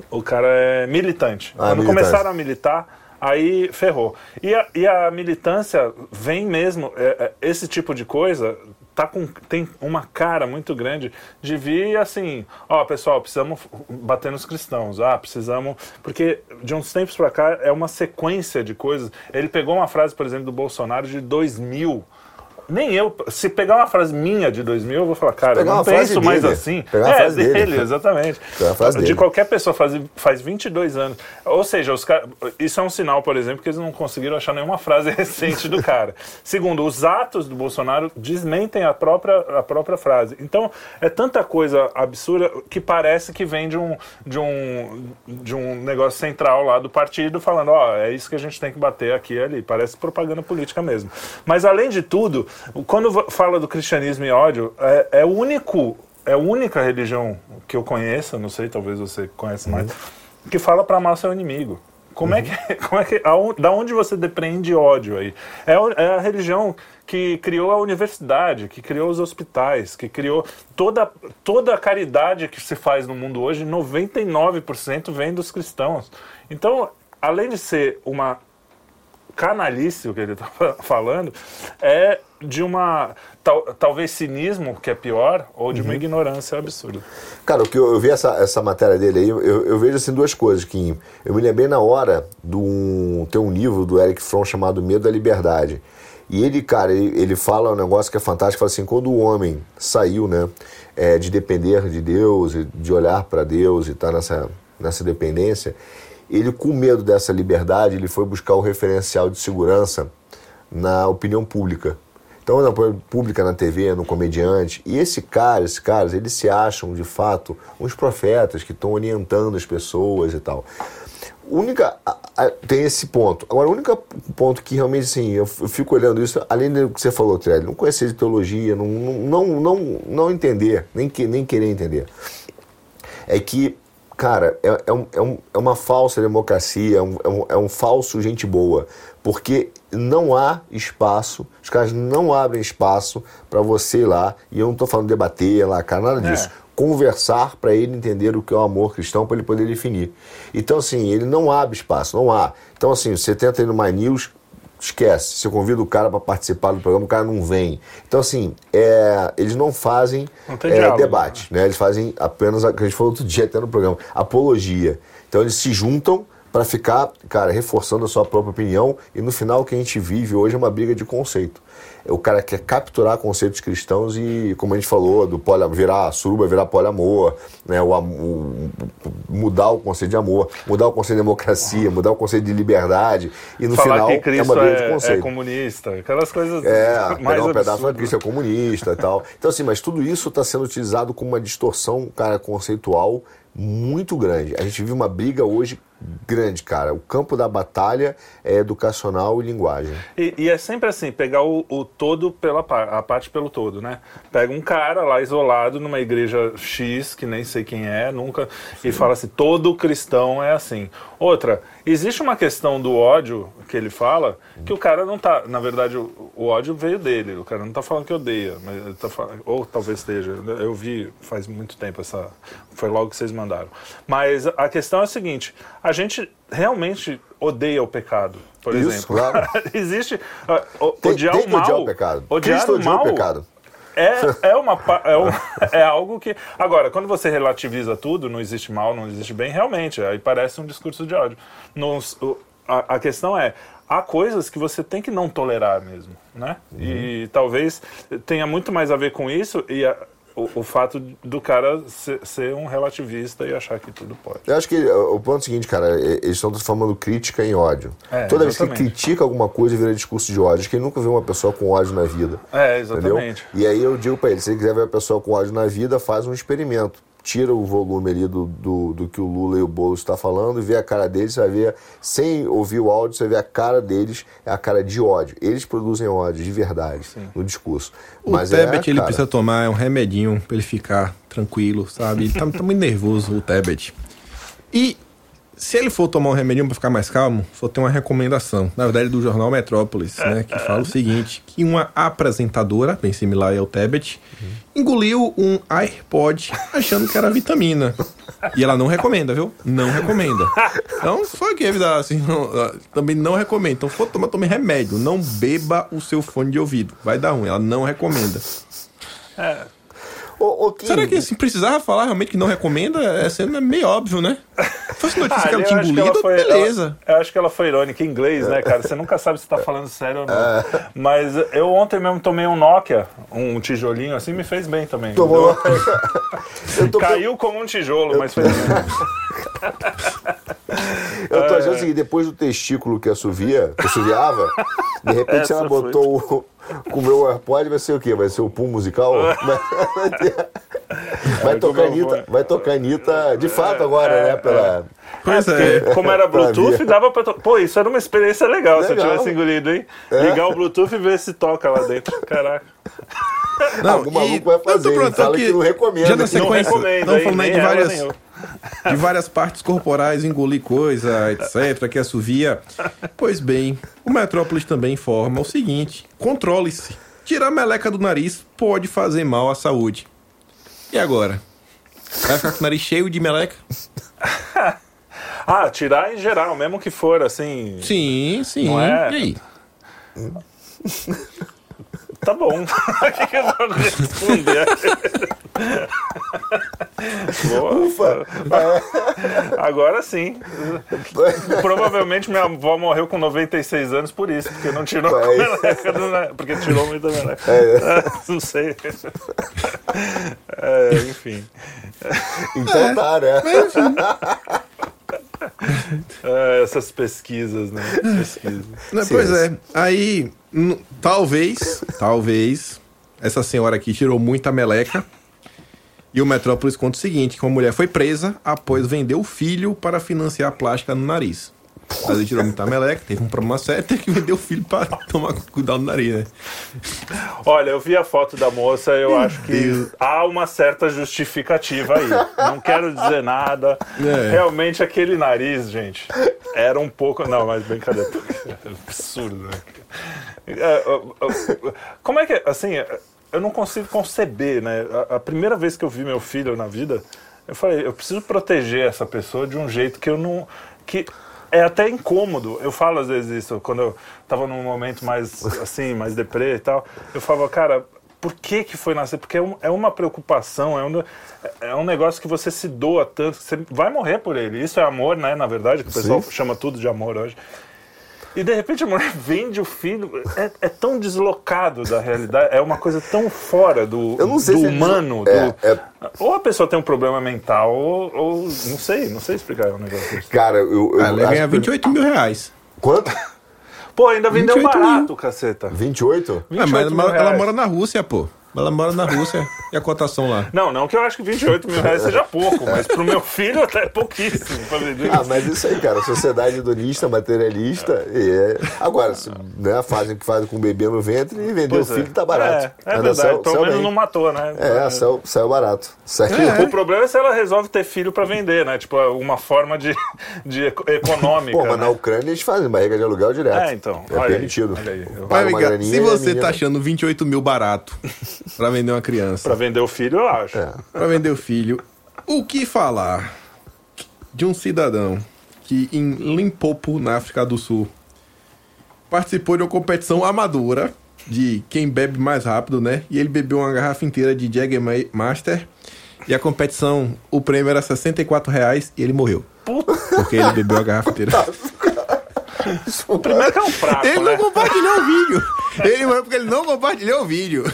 O cara é militante. Ah, quando militante. começaram a militar, aí ferrou. E a, e a militância vem mesmo. é, é, esse tipo de coisa tá com, tem uma cara muito grande de vir assim: ó, pessoal, precisamos bater nos cristãos. Ah, precisamos. Porque de uns tempos pra cá é uma sequência de coisas. Ele pegou uma frase, por exemplo, do Bolsonaro de 2000 nem eu, se pegar uma frase minha de 2000, eu vou falar, cara, eu não penso mais dele. assim. Pegar uma é, frase dele. dele, exatamente. Frase de dele. qualquer pessoa faz, faz 22 anos. Ou seja, os cara, isso é um sinal, por exemplo, que eles não conseguiram achar nenhuma frase recente do cara. Segundo, os atos do Bolsonaro desmentem a própria, a própria frase. Então, é tanta coisa absurda que parece que vem de um, de um, de um negócio central lá do partido falando, ó, é isso que a gente tem que bater aqui e ali. Parece propaganda política mesmo. Mas, além de tudo, quando fala do cristianismo e ódio, é, é o único... É a única religião que eu conheço, não sei, talvez você conheça mais, que fala para amar seu inimigo. Como é que, como é que, da onde você depreende ódio aí? É, é a religião que criou a universidade, que criou os hospitais, que criou toda, toda a caridade que se faz no mundo hoje, 99% vem dos cristãos. Então, além de ser uma canalice o que ele está falando, é de uma, tal, talvez cinismo, que é pior, ou de uma ignorância absurda. Cara, o que eu, eu vi essa, essa matéria dele aí, eu, eu vejo assim duas coisas, que eu me lembrei na hora de um, tem um livro do Eric Fromm chamado Medo da Liberdade. E ele, cara, ele, ele fala um negócio que é fantástico, fala assim, quando o homem saiu, né, é, de depender de Deus, de olhar para Deus e estar nessa, nessa dependência, ele com medo dessa liberdade, ele foi buscar o referencial de segurança na opinião pública. Então, na pública, na TV, no comediante. E esse cara, esses caras, eles se acham, de fato, uns profetas que estão orientando as pessoas e tal. Única, tem esse ponto. Agora, o único ponto que realmente, assim, eu, fico olhando isso, além do que você falou, Trelli, não conhecer de teologia, não, não, não, não entender, nem, que, nem querer entender é que, cara, é, é, um- é um- é uma falsa democracia, é um, é um- é um falso gente boa, porque não há espaço, os caras não abrem espaço para você ir lá, e eu não estou falando debater lá, cara, nada disso. Conversar para ele entender o que é o amor cristão, para ele poder definir. Então, assim, ele não abre espaço, não há. Então, assim, você tenta ir no My News, esquece. Você convida o cara para participar do programa, o cara não vem. Então, assim, é, eles não fazem Não é, diálogo, debate, né? Eles fazem apenas, a a gente falou outro dia até no programa, apologia. Então, eles se juntam para ficar, cara, reforçando a sua própria opinião e no final o que a gente vive hoje é uma briga de conceito. O cara quer capturar conceitos cristãos e, como a gente falou, do poli, virar suruba, virar poliamor, né? o, o- mudar o conceito de amor, mudar o conceito de democracia, mudar o conceito de liberdade e no Falar final é uma briga de é, é conceito. comunista, aquelas coisas É, mais pegar um pedaço de Cristo é comunista e tal. Então, assim, mas tudo isso está sendo utilizado como uma distorção, cara, conceitual muito grande. A gente vive uma briga hoje grande, cara. O campo da batalha é educacional e linguagem. E, e é sempre assim, pegar o, o todo pela a parte pelo todo, né? Pega um cara lá isolado numa igreja X, que nem sei quem é, nunca, e fala assim, todo cristão é assim. Outra, existe uma questão do ódio que ele fala, que o cara não tá, na verdade, o, o ódio veio dele, o cara não tá falando que odeia, mas tá falando, ou talvez esteja, eu vi faz muito tempo essa, foi logo que vocês mandaram. Mas a questão é a seguinte, a gente realmente odeia o pecado, por Isso, exemplo. claro. Existe. o- Tem- odiar tem o mal. odiar o pecado. Odiar Cristo o odiou o mal pecado. É, é, uma, é, um- é algo que. Agora, quando você relativiza tudo, não existe mal, não existe bem, realmente, aí parece um discurso de ódio. Nos- a, a questão é. Há coisas que você tem que não tolerar mesmo, né? Uhum. E talvez tenha muito mais a ver com isso e a- o, o fato do cara ser, ser um relativista e achar que tudo pode. Eu acho que uh, o ponto é o seguinte, cara, é- eles estão transformando crítica em ódio. É, Toda vez que exatamente. critica alguma coisa, vira discurso de ódio. Acho que ele nunca viu uma pessoa com ódio na vida. É, Entendeu? exatamente. E aí eu digo pra ele, se ele quiser ver a pessoa com ódio na vida, faz um experimento. Tira o volume ali do, do, do que o Lula e o Boulos estão falando e vê a cara deles, você vai ver, sem ouvir o áudio, você ver a cara deles, é a cara de ódio. Eles produzem ódio de verdade no discurso. O Mas Tebet, é, ele precisa tomar um remedinho pra ele ficar tranquilo, sabe? Ele tá, tá muito nervoso, o Tebet. E se ele for tomar um remedinho pra ficar mais calmo, só tem uma recomendação. Na verdade, do jornal Metrópolis, né? Que fala o seguinte: que uma apresentadora, bem similar ao Tebet, engoliu um AirPod achando que era vitamina. E ela não recomenda, viu? Não recomenda. Então, só que avisar assim, não, ah, também não recomenda. Então, for tomar, tome remédio. Não beba o seu fone de ouvido. Vai dar ruim. Ela não recomenda. Ô, ô, Kim, Será que assim, precisava falar realmente que não recomenda? É sendo meio óbvio, né? Se fosse notícia Ah, que ela eu tinha ela engolido, foi- beleza. ela- eu acho que ela foi irônica em inglês, né, cara? Você nunca sabe se tá falando sério ou não. É. Mas eu ontem mesmo tomei um Nokia, um tijolinho assim, me fez bem também. Tomou. Eu tô, Caiu como um tijolo, mas fez bem. eu tô achando o seguinte, depois do testículo que assovia, que assoviava, de repente Essa ela foi. botou o, com o meu AirPod, vai ser o quê? Vai ser o pum musical? Vai, tocar Anitta, vai tocar Anitta de fato agora, né? Pela... Pois é. Porque, como era Bluetooth, dava pra. to- Pô, isso era uma experiência legal, se eu Legal. tivesse engolido, hein? É. Ligar o Bluetooth e ver se toca lá dentro. Caraca. Não, Algum maluco vai fazer, fala que não recomenda, Já na que não sequência, estamos hein? falando aí de várias. de várias partes corporais, engolir coisa, etc., que assovia. Pois bem, o Metrópolis também informa o seguinte: controle-se. Tirar a meleca do nariz pode fazer mal à saúde. E agora? Vai ficar com o nariz cheio de meleca? Ah, tirar em geral, mesmo que for assim. Sim, sim. Não é? E aí? Tá bom. O que, que eu vou responder? Boa. Ufa! Agora sim. Provavelmente minha avó morreu com 96 anos por isso, porque não tirou a Vai. meleca do Porque tirou muito da meleca. É. Não sei. É, enfim. Então tá, né? É, essas pesquisas, né? Pesquisas. Não, pois é. Aí, talvez, talvez, essa senhora aqui tirou muita meleca. E o Metrópolis conta o seguinte: que uma mulher foi presa após vender o filho para financiar a plástica no nariz. Mas ele tirou muita meleca, teve um problema sério, teve que vender o filho para tomar cuidado no nariz, né? Olha, eu vi a foto da moça, eu acho que Deus. há uma certa justificativa aí. Não quero dizer nada. É. Realmente aquele nariz, gente, era um pouco. Não, mas brincadeira. É absurdo, né? É, ó, ó, Como é que. Assim, eu não consigo conceber, né? A- A primeira vez que eu vi meu filho na vida, eu falei, eu preciso proteger essa pessoa de um jeito que eu não. que é até incômodo. Eu falo às vezes isso, quando eu tava num momento mais assim, mais deprê e tal. Eu falava, cara, por que que foi nascer? Porque é, um- é uma preocupação, é um, é um negócio que você se doa tanto, que você vai morrer por ele. Isso é amor, né? Na verdade, que o pessoal Sim. chama tudo de amor hoje. E de repente a mulher vende o filho. É, é tão deslocado da realidade, é uma coisa tão fora do, Eu não sei do é humano. deslo- do- é, é- Ou a pessoa tem um problema mental, ou, ou não sei, não sei explicar um negócio desse. Cara, eu. eu ela ia acho ganhar que- 28 mil reais. Quanto? Pô, ainda vendeu 28 barato, caceta. 28? Ah, mas 28 mil ela, ela reais. mora na Rússia, pô. Ela mora na Rússia. E a cotação lá? Não, não que eu acho que 28 mil reais seja pouco, mas pro meu filho até é pouquíssimo. Ah, mas isso aí, cara, sociedade hedonista, materialista. E é... Agora, se, né, fazem o que fazem com o bebê no ventre e vender Pois o é. filho tá barato. É, é Mas verdade, saiu- pelo menos não matou, né? É, saiu, saiu barato. Saiu. O problema é se ela resolve ter filho pra vender, né? Tipo, uma forma de, de eco- econômica. Pô, mas né? na Ucrânia eles fazem barriga de aluguel direto. É, então. É olha aí, permitido. olha aí. Miguel, graninha se você tá achando 28 mil barato pra vender uma criança, Pra vender o filho, eu acho. É. pra vender o filho, o que falar de um cidadão que em Limpopo, na África do Sul, participou de uma competição amadora de quem bebe mais rápido, né? E ele bebeu uma garrafa inteira de Jagger Ma- Master. E a competição, o prêmio era 64 reais e ele morreu. Porque ele bebeu a garrafa inteira. Primeiro que é um fraco, Ele né? não compartilhou o vídeo. Ele morreu porque ele não compartilhou o vídeo.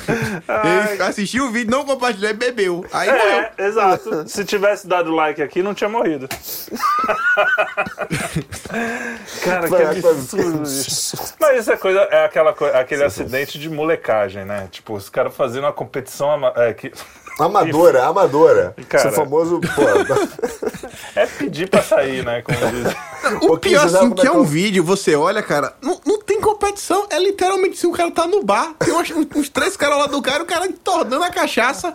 Ele assistiu o vídeo, não compartilhou e bebeu. Aí morreu. É, exato. Se tivesse dado like aqui, não tinha morrido. Cara, que absurdo. Mas isso é coisa, é aquela coi- aquele acidente de molecagem, né? Tipo, os caras fazendo uma competição é, que Amadora, amadora. Cara. Esse famoso, pô. é pedir pra sair, né? Como. O pior sabe assim, que é é que um vídeo, você olha, cara, não, não tem competição. É literalmente se o cara tá no bar, tem uns, uns três caras lá do cara, o cara tornando a cachaça.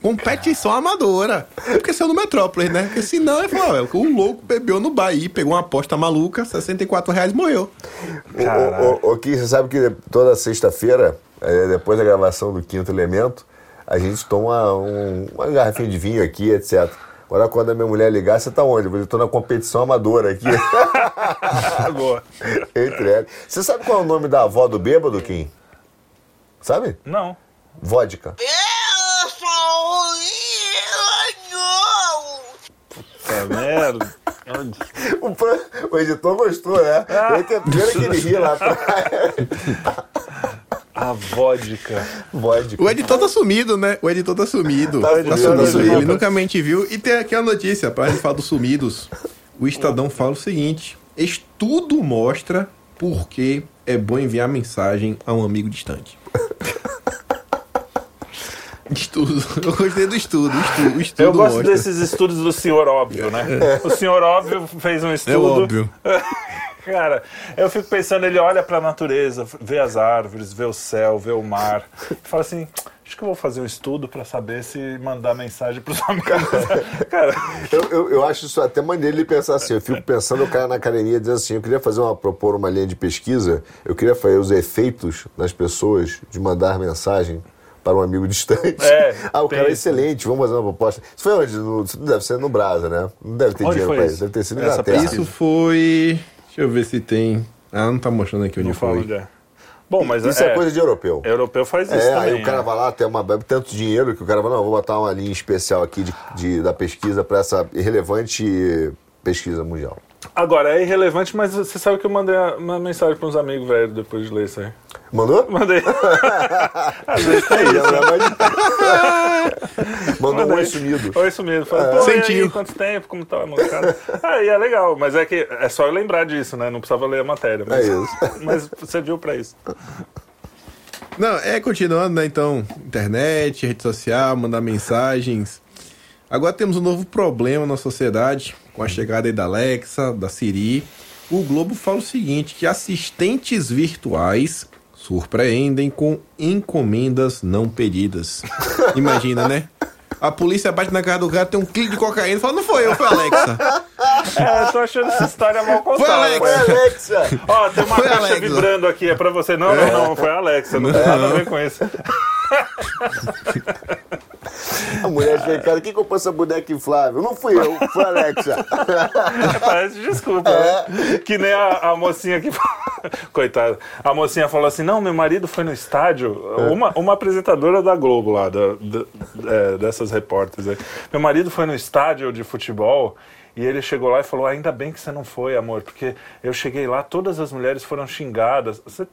Competição amadora. É porque saiu no Metrópolis, né? Porque senão ele falou, o louco bebeu no bar aí, pegou uma aposta maluca, 64 reais morreu. Caraca. O, o, o Kim, você sabe que toda sexta-feira, é, depois da gravação do Quinto Elemento, a gente toma um, uma garrafinha de vinho aqui, etc. Agora, quando a minha mulher ligar, você tá onde? Eu tô na competição amadora aqui. Entre Entrega. Você sabe qual é o nome da avó do bêbado, Kim? Sabe? Não. Vodka. Eu sou Puta merda. o, o editor gostou, né? Ah. Eu que ele ri lá atrás. A vodka. Vodka. O editor tá sumido, né? O editor tá sumido. Tá Tá, sumido, sumido. tá. Ele nunca mente viu. E tem aqui a notícia, pra gente falar dos sumidos. O Estadão fala o seguinte: estudo mostra por que é bom enviar mensagem a um amigo distante. Estudo. Eu gostei do estudo. Estudo, estudo Eu gosto mostra. desses estudos do senhor óbvio, né? O senhor óbvio fez um É estudo. óbvio. Cara, eu fico pensando, ele olha pra natureza, vê as árvores, vê o céu, vê o mar, e fala assim: acho que eu vou fazer um estudo pra saber se mandar mensagem pros amigos. Cara, Eu, eu, eu acho isso até maneiro ele pensar assim. Eu fico pensando o cara na academia dizendo assim: eu queria fazer uma, propor uma linha de pesquisa, eu queria fazer os efeitos nas pessoas de mandar mensagem para um amigo distante. É, ah, o tem cara é excelente, vamos fazer uma proposta. Isso foi onde? No, deve ser no Brasa, né? Não deve ter Onde dinheiro pra isso? Deve ter sido na Terra. Isso foi. Deixa eu ver se tem. Ah, não tá mostrando aqui onde não fala foi. onde é. Bom, mas Isso é, coisa de europeu. Europeu faz isso É, também. aí o cara né? vai lá, tem uma, tanto dinheiro que o cara fala, não, vou botar uma linha especial aqui de, de- da pesquisa para essa irrelevante pesquisa mundial. Agora, é irrelevante, mas você sabe que eu mandei uma mensagem para uns amigos velhos depois de ler isso aí. Mandou? Mandei. Às vezes tem Aí, isso. é mais- Mandou um Mandei. oi sumido. Oi sumido. Fala, pô, e Sentiu. aí, quanto tempo? Como tá, molecada? Aí é legal, mas é que é só eu lembrar disso, né? Não precisava ler a matéria. Mas, É isso. mas serviu pra isso. Não, é continuando, né? Então, internet, rede social, mandar mensagens. Agora temos um novo problema na sociedade, com a chegada aí da Alexa, da Siri. O Globo fala o seguinte, que assistentes virtuais surpreendem com encomendas não pedidas. Imagina, né? A polícia bate na cara do cara, tem um clique de cocaína e fala, não foi eu, foi a Alexa. É, eu tô achando essa história mal contada. Foi, Alex. Oi, mas- Alexa! Ó, tem uma Foi, caixa Alexa. vibrando aqui, é pra você. Não, não, não, foi a Alexa, não tem nada a ver com isso. A mulher chega em casa, quem comprou essa boneca inflável? Não fui eu, foi a Alexa. Parece desculpa, né? Que nem a, a mocinha que. Coitada. A mocinha falou assim: não, meu marido foi no estádio. Uma, uma apresentadora da Globo lá, da, da- é, dessas repórteres aí. Meu marido foi no estádio de futebol. E ele chegou lá e falou: Ainda bem que você não foi, amor, porque eu cheguei lá, todas as mulheres foram xingadas. Você-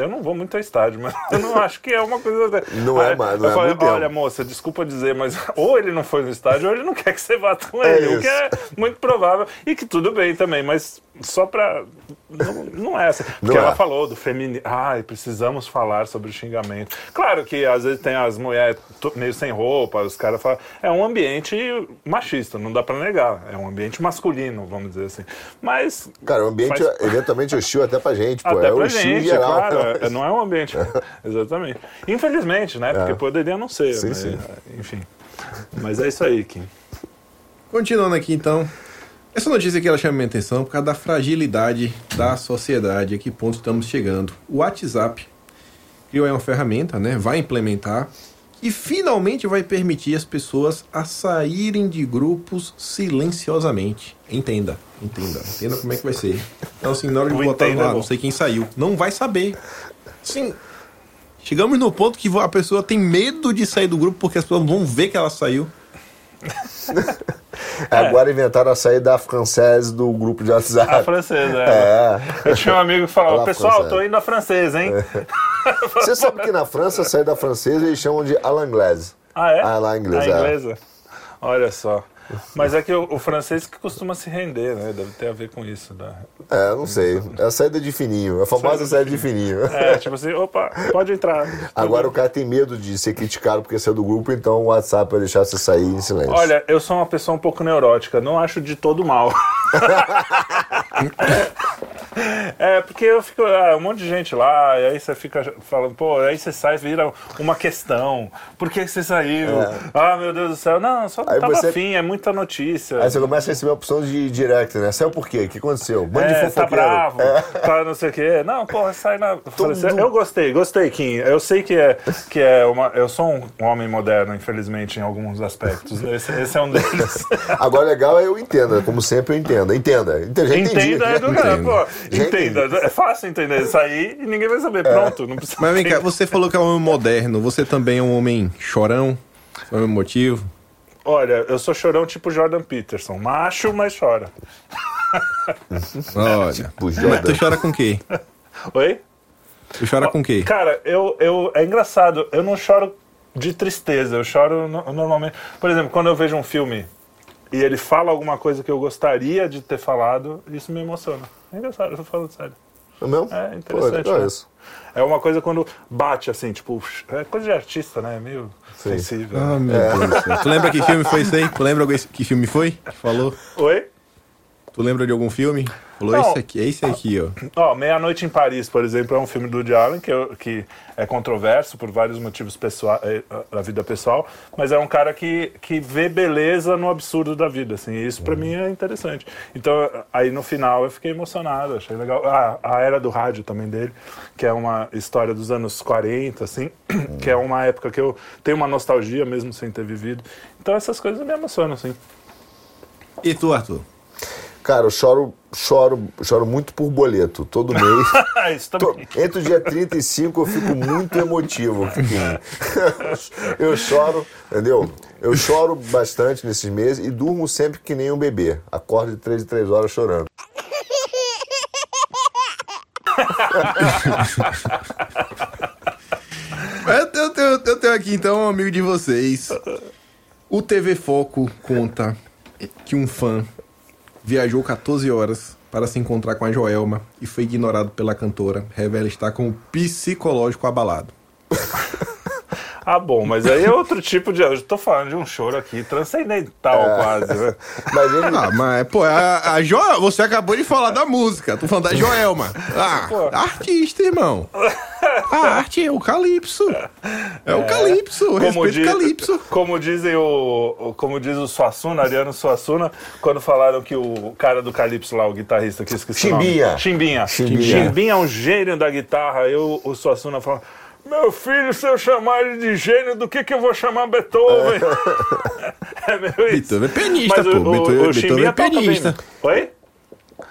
eu não vou muito ao estádio, mas eu não acho que é uma coisa. Não é, não eu é falei, olha, tempo." moça, desculpa dizer, mas ou ele não foi no estádio ou ele não quer que você vá com É ele. o que é muito provável. E que tudo bem também, mas só pra. Não, não é assim. Porque Não ela é. falou do feminino. Ai, precisamos falar sobre o xingamento. Claro que às vezes tem as mulheres meio sem roupa, os caras falam. É um ambiente machista, não dá pra negar. É um ambiente masculino, vamos dizer assim. Mas. Cara, o ambiente faz- é eventualmente hostil até pra gente, pô. até é pra gente, geral. claro. é- não é um ambiente. Exatamente. Infelizmente, né? Porque É. poderia não ser. Sim, mas, sim. Enfim. Mas é isso aí, Kim. Continuando aqui então. Essa notícia aqui ela chama minha atenção por causa da fragilidade da sociedade, a que ponto estamos chegando. O WhatsApp criou aí uma ferramenta, né? Vai implementar e finalmente vai permitir as pessoas a saírem de grupos silenciosamente. Entenda, entenda, entenda como é que vai ser. Então, assim, na hora de O botar entenda lá, não sei quem saiu, não vai saber. Sim. Chegamos no ponto que a pessoa tem medo de sair do grupo porque as pessoas vão ver que ela saiu. Agora inventaram a saída francesa do grupo de WhatsApp. A francesa, é. É. Eu tinha um amigo que falava, pessoal, francesa." tô indo à francesa, hein? Você sabe que na França a saída francesa eles chamam de à l'anglaise. Ah, é? Ah, lá em inglês, A é. inglesa. Olha só. Mas é que o, o francês que costuma se render, né? Deve ter a ver com isso. Né? É, não sei. É a saída de fininho. A famosa saída de fininho. É, tipo assim, opa, pode entrar. Agora o cara tem medo de ser criticado porque saiu do grupo, então o WhatsApp vai deixar você sair em silêncio. Olha, eu sou uma pessoa um pouco neurótica, não acho de todo mal. É, porque eu fico, ah, um monte de gente lá, e aí você fica falando, pô, aí você sai, vira uma questão. Por que você saiu? Ah, meu Deus do céu. Não, só não É. Aí tava você- afim, é muita notícia. Aí você começa a receber opção de direct, né? Saiu por quê? O que aconteceu? Bando de É, tá fofoqueiro. bravo, É. tá não sei o quê. Não, porra, sai na. Eu, assim, gostei, gostei, Kim. Eu sei que é, que é uma. Eu sou um homem moderno, infelizmente, em alguns aspectos. Esse, esse é um deles. Agora legal é eu entenda, como sempre eu entenda. Entenda. Entenda, já entendi. Entenda, é do cara, pô. Entenda. É fácil entender. Sair e ninguém vai saber. Pronto, não precisa. Mas vem cá, você falou que é um homem moderno, você também é um homem chorão? Homem emotivo? Olha, eu sou chorão tipo Jordan Peterson. Macho, mas chora. Olha. Mas Jordan. tu chora com quem? Oi? Tu chora com quem? Cara, eu, eu, é engraçado. Eu não choro de tristeza. Eu choro no- normalmente. Por exemplo, quando eu vejo um filme e ele fala alguma coisa que eu gostaria de ter falado, isso me emociona. É engraçado, eu tô falando sério. É mesmo? É interessante, Pô, legal né? isso. É uma coisa quando bate assim, tipo, é coisa de artista, né? É meio Sim. sensível. Ah, meu Deus do céu. Tu lembra que filme foi esse aí? Tu lembra que filme foi? Falou? Oi? Tu lembra de algum filme? Falou Não. esse aqui, é esse aqui, ó. Ó, Meia-Noite em Paris, por exemplo, é um filme do Woody Allen que, eu- que é controverso por vários motivos pessoais, eh, da vida pessoal, mas é um cara que, que vê beleza no absurdo da vida, assim, e isso pra mim é interessante. Então, aí no final eu fiquei emocionado, achei legal. Ah, a Era do Rádio também dele, que é uma história dos anos 40, assim, que é uma época que eu tenho uma nostalgia mesmo sem ter vivido. Então essas coisas me emocionam, assim. E tu, Arthur? Cara, eu choro, choro, choro muito por boleto. Todo mês. Isso também. Entre o dia 35 eu fico muito emotivo. Eu choro, entendeu? Eu choro bastante nesses meses e durmo sempre que nem um bebê. Acordo de 3 em 3 horas chorando. Eu, eu tenho- eu tenho aqui então um amigo de vocês. O TV Foco conta que um fã viajou 14 horas para se encontrar com a Joelma e foi ignorado pela cantora. Revela estar com o psicológico abalado. Ah, bom, mas aí é outro tipo de. Eu tô falando de um choro aqui, transcendental quase, né? Mas ele. Ah, mas, pô, a, a Jo... você acabou de falar da música. Tô falando da Joelma. Ah, Pô. artista, irmão. A arte é o Calypso. É o Calypso. Respeito diz- o Calypso. como dizem o, como diz o Suassuna, Ariano Suassuna, quando falaram que o cara do Calypso lá, o guitarrista que esqueci o nome. Chimbinha. Chimbinha. Chimbinha. Chimbinha é um gênio da guitarra. Eu, o Suassuna fala, meu filho, se eu chamar ele de gênio, do que que eu vou chamar Beethoven? é meio isso. Beethoven é pianista, Mas o, pô. o, Beethoven- o Beethoven é pianista. né? Oi?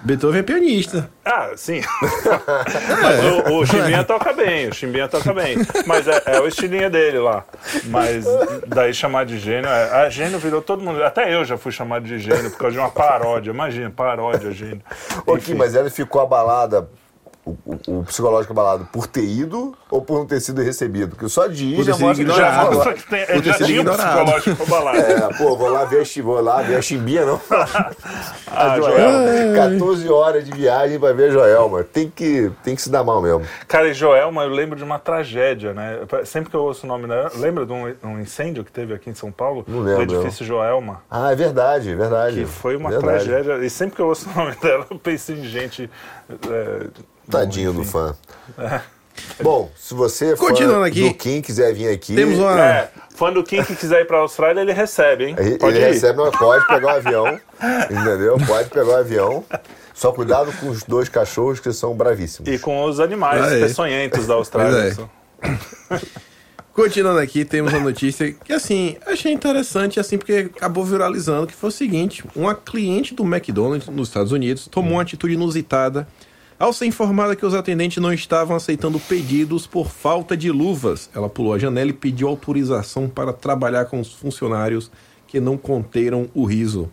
Beethoven é pianista. Ah, sim. Mas o, o Chimbinha toca bem, o Chimbinha toca bem. Mas é, é o estilinho dele lá. Mas daí chamar de gênio. é- A gênio virou todo mundo. Até eu já fui chamado de gênio por causa de uma paródia. Imagina, paródia, gênio. Kim, mas ela ficou abalada, o, o- o psicológico abalado, por ter ido ou por não ter sido recebido? Porque só de ir já mostra que Já mostra que tem, já tinha psicológico abalado. É, pô, vou lá ver a, vou lá ver a chimbinha, não. Ah, A Joelma. 14 horas de viagem pra ver a Joelma. Tem que, tem que se dar mal mesmo. Cara, e Joelma, eu lembro de uma tragédia, né? Sempre que eu ouço o nome dela. Lembra de um, um incêndio que teve aqui em São Paulo? Não lembro, Do edifício Joelma. Ah, é verdade, é verdade. Que foi uma Verdade. tragédia. E sempre que eu ouço o nome dela, eu penso em gente. é, Tadinho bom, do fã. Bom, se você for Continuando aqui, do Kim quiser vir aqui, Temos uma. É, fã do Kim que quiser ir pra Austrália, ele recebe, hein? ele, Pode ele ir. recebe, mas pode pegar o avião, entendeu? Pode pegar o avião. Só cuidado com os dois cachorros que são bravíssimos. E com os animais Ah, é. peçonhentos da Austrália. Pois Continuando aqui, temos uma notícia que, assim, achei interessante, assim, porque acabou viralizando, que foi o seguinte: uma cliente do McDonald's nos Estados Unidos tomou uma atitude inusitada ao ser informada que os atendentes não estavam aceitando pedidos por falta de luvas. Ela pulou a janela e pediu autorização para trabalhar com os funcionários que não conteram o riso.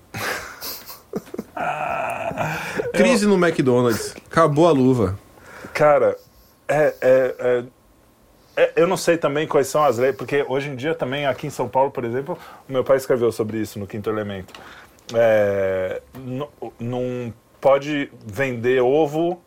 Crise no McDonald's. Acabou a luva. Cara, é, é- é- é- eu não sei também quais são as leis, porque hoje em dia também aqui em São Paulo, por exemplo, o meu pai escreveu sobre isso no Quinto Elemento. É, não pode vender ovo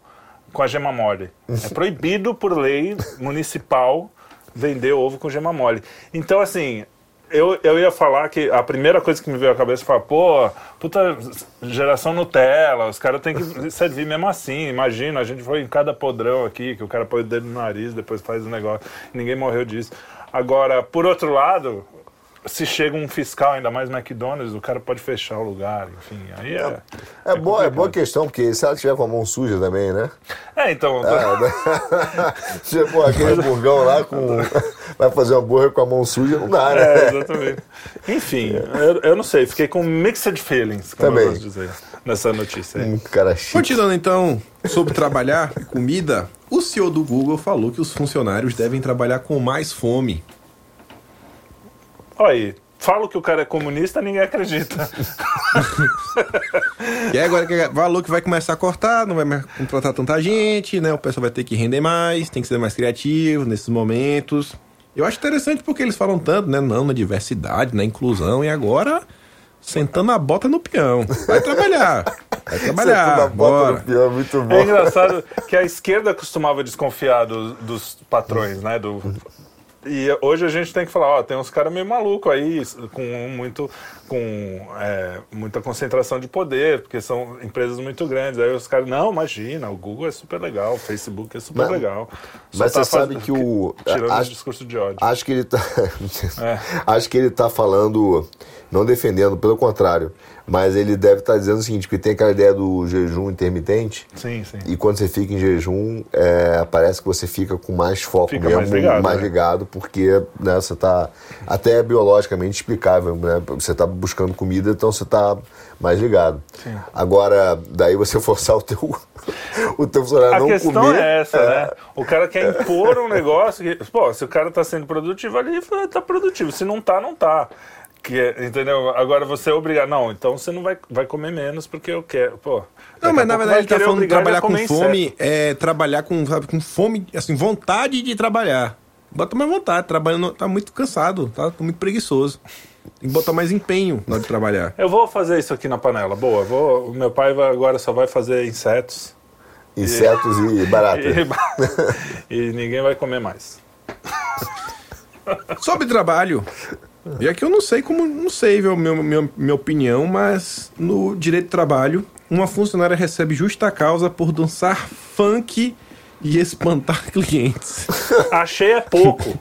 com a gema mole. É proibido por lei municipal vender ovo com gema mole. Então, assim, eu, eu ia falar que a primeira coisa que me veio à cabeça foi, pô, puta geração Nutella, os caras têm que servir mesmo assim. Imagina, a gente foi em cada podrão aqui, que o cara põe o dedo no nariz, depois faz o negócio. Ninguém morreu disso. Agora, por outro lado, se chega um fiscal, ainda mais McDonald's, o cara pode fechar o lugar, enfim. Aí é. É, boa, é boa questão, porque se ela tiver com a mão suja também, né? É, então. Ah, né? Se, pô, aquele burgão lá com. Vai fazer um hambúrguer com a mão suja, não dá, né? É, exatamente. Enfim, eu, eu não sei, fiquei com mixed feelings, como Também. eu de dizer, nessa notícia aí. Um cara chique. Continuando então sobre trabalhar e comida, o CEO do Google falou que os funcionários devem trabalhar com mais fome. Olha aí, falo que o cara é comunista, ninguém acredita. E aí agora que é valor que vai começar a cortar, não vai mais contratar tanta gente, né? O pessoal vai ter que render mais, tem que ser mais criativo nesses momentos. Eu acho interessante porque eles falam tanto, né? Não, na diversidade, na inclusão, e agora sentando a bota no peão. Vai trabalhar. Vai Sentando a trabalhar. bota Bora. no peão, muito É bom. engraçado que a esquerda costumava desconfiar do- dos patrões, né? Do, e hoje a gente tem que falar, ó, tem uns caras meio malucos aí, com muito, com é, muita concentração de poder, porque são empresas muito grandes. Aí os caras, não, imagina, o Google é super legal, o Facebook é super Mas- legal. Só Mas tá você sabe que o. Tirando acho- o discurso de ódio. Acho que ele tá. É. Acho que ele tá falando, não defendendo, pelo contrário. Mas ele deve estar dizendo o seguinte, porque tem aquela ideia do jejum intermitente. Sim, sim. E quando você fica em jejum, é, parece que você fica com mais foco Fica mesmo, mais ligado, né? ligado, porque né, você está até biologicamente explicável, né? Você está buscando comida, então você está mais ligado. Agora, daí você forçar o teu, o teu funcionário a A não questão comer. é essa, né? O cara quer impor um negócio que, pô, se o cara tá sendo produtivo ali, tá produtivo. Se não tá, não tá. Que, entendeu? Agora você é obrigar. Não, então você não vai, vai comer menos porque eu quero. Pô. Não, mas na verdade vai ele tá falando trabalhar com fome, inseto. é trabalhar com, sabe, com fome, assim, vontade de trabalhar. Bota mais vontade, trabalhando, tá muito cansado, tá muito preguiçoso. Tem que botar mais empenho na hora de trabalhar. Eu vou fazer isso aqui na panela. Boa, vou, o meu pai vai- agora só vai fazer insetos. Insetos e barata. E, e ninguém vai comer mais. Sobre trabalho, e aqui eu não sei como, não sei viu, meu, meu, minha opinião, mas no direito de trabalho, uma funcionária recebe justa causa por dançar funk e espantar clientes. Achei é pouco.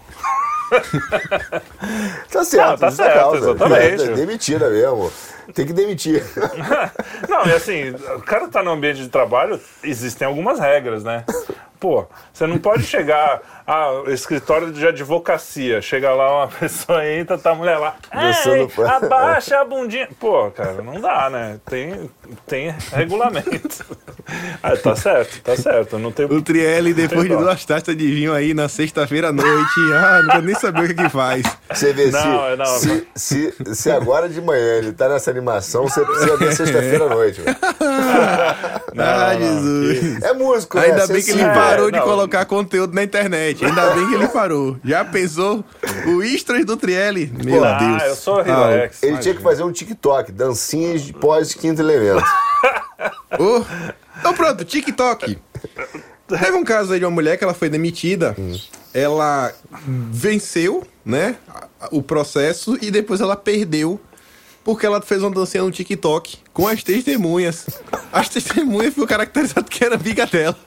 Tá certo, Não, tá justa certo, causa. exatamente. É, Demitida mesmo. Tem que demitir. Não, e assim, o cara tá no ambiente de trabalho, existem algumas regras, né? Pô, você não pode chegar ah, escritório de advocacia, chega lá uma pessoa entra, tá a mulher lá, Ei, funk." abaixa a bundinha. Pô, cara, não dá, né? Tem, tem regulamento. Ah, tá certo, tá certo. Não tem O Trielli, depois de duas taças de vinho aí na sexta-feira à noite, ah, não quero nem saber o que, que faz. Você vê Não, não, se, se, se, se agora de manhã ele tá nessa animação, você precisa ver sexta-feira à noite. ah, Jesus. É músico, né? Ainda bem que ele Sensível. Parou de não. colocar conteúdo na internet. Ainda bem que ele parou. Já pensou o Istras do Trielli? Meu ah, Deus. eu sou Ah, relax. Ele tinha que fazer um TikTok, dancinhas de pós-quinto elemento. Ô, Então pronto, TikTok. Teve um caso aí de uma mulher que ela foi demitida. Ela venceu, né, o processo e depois ela perdeu porque ela fez uma dancinha no TikTok com as testemunhas. As testemunhas foi caracterizado que era amiga dela.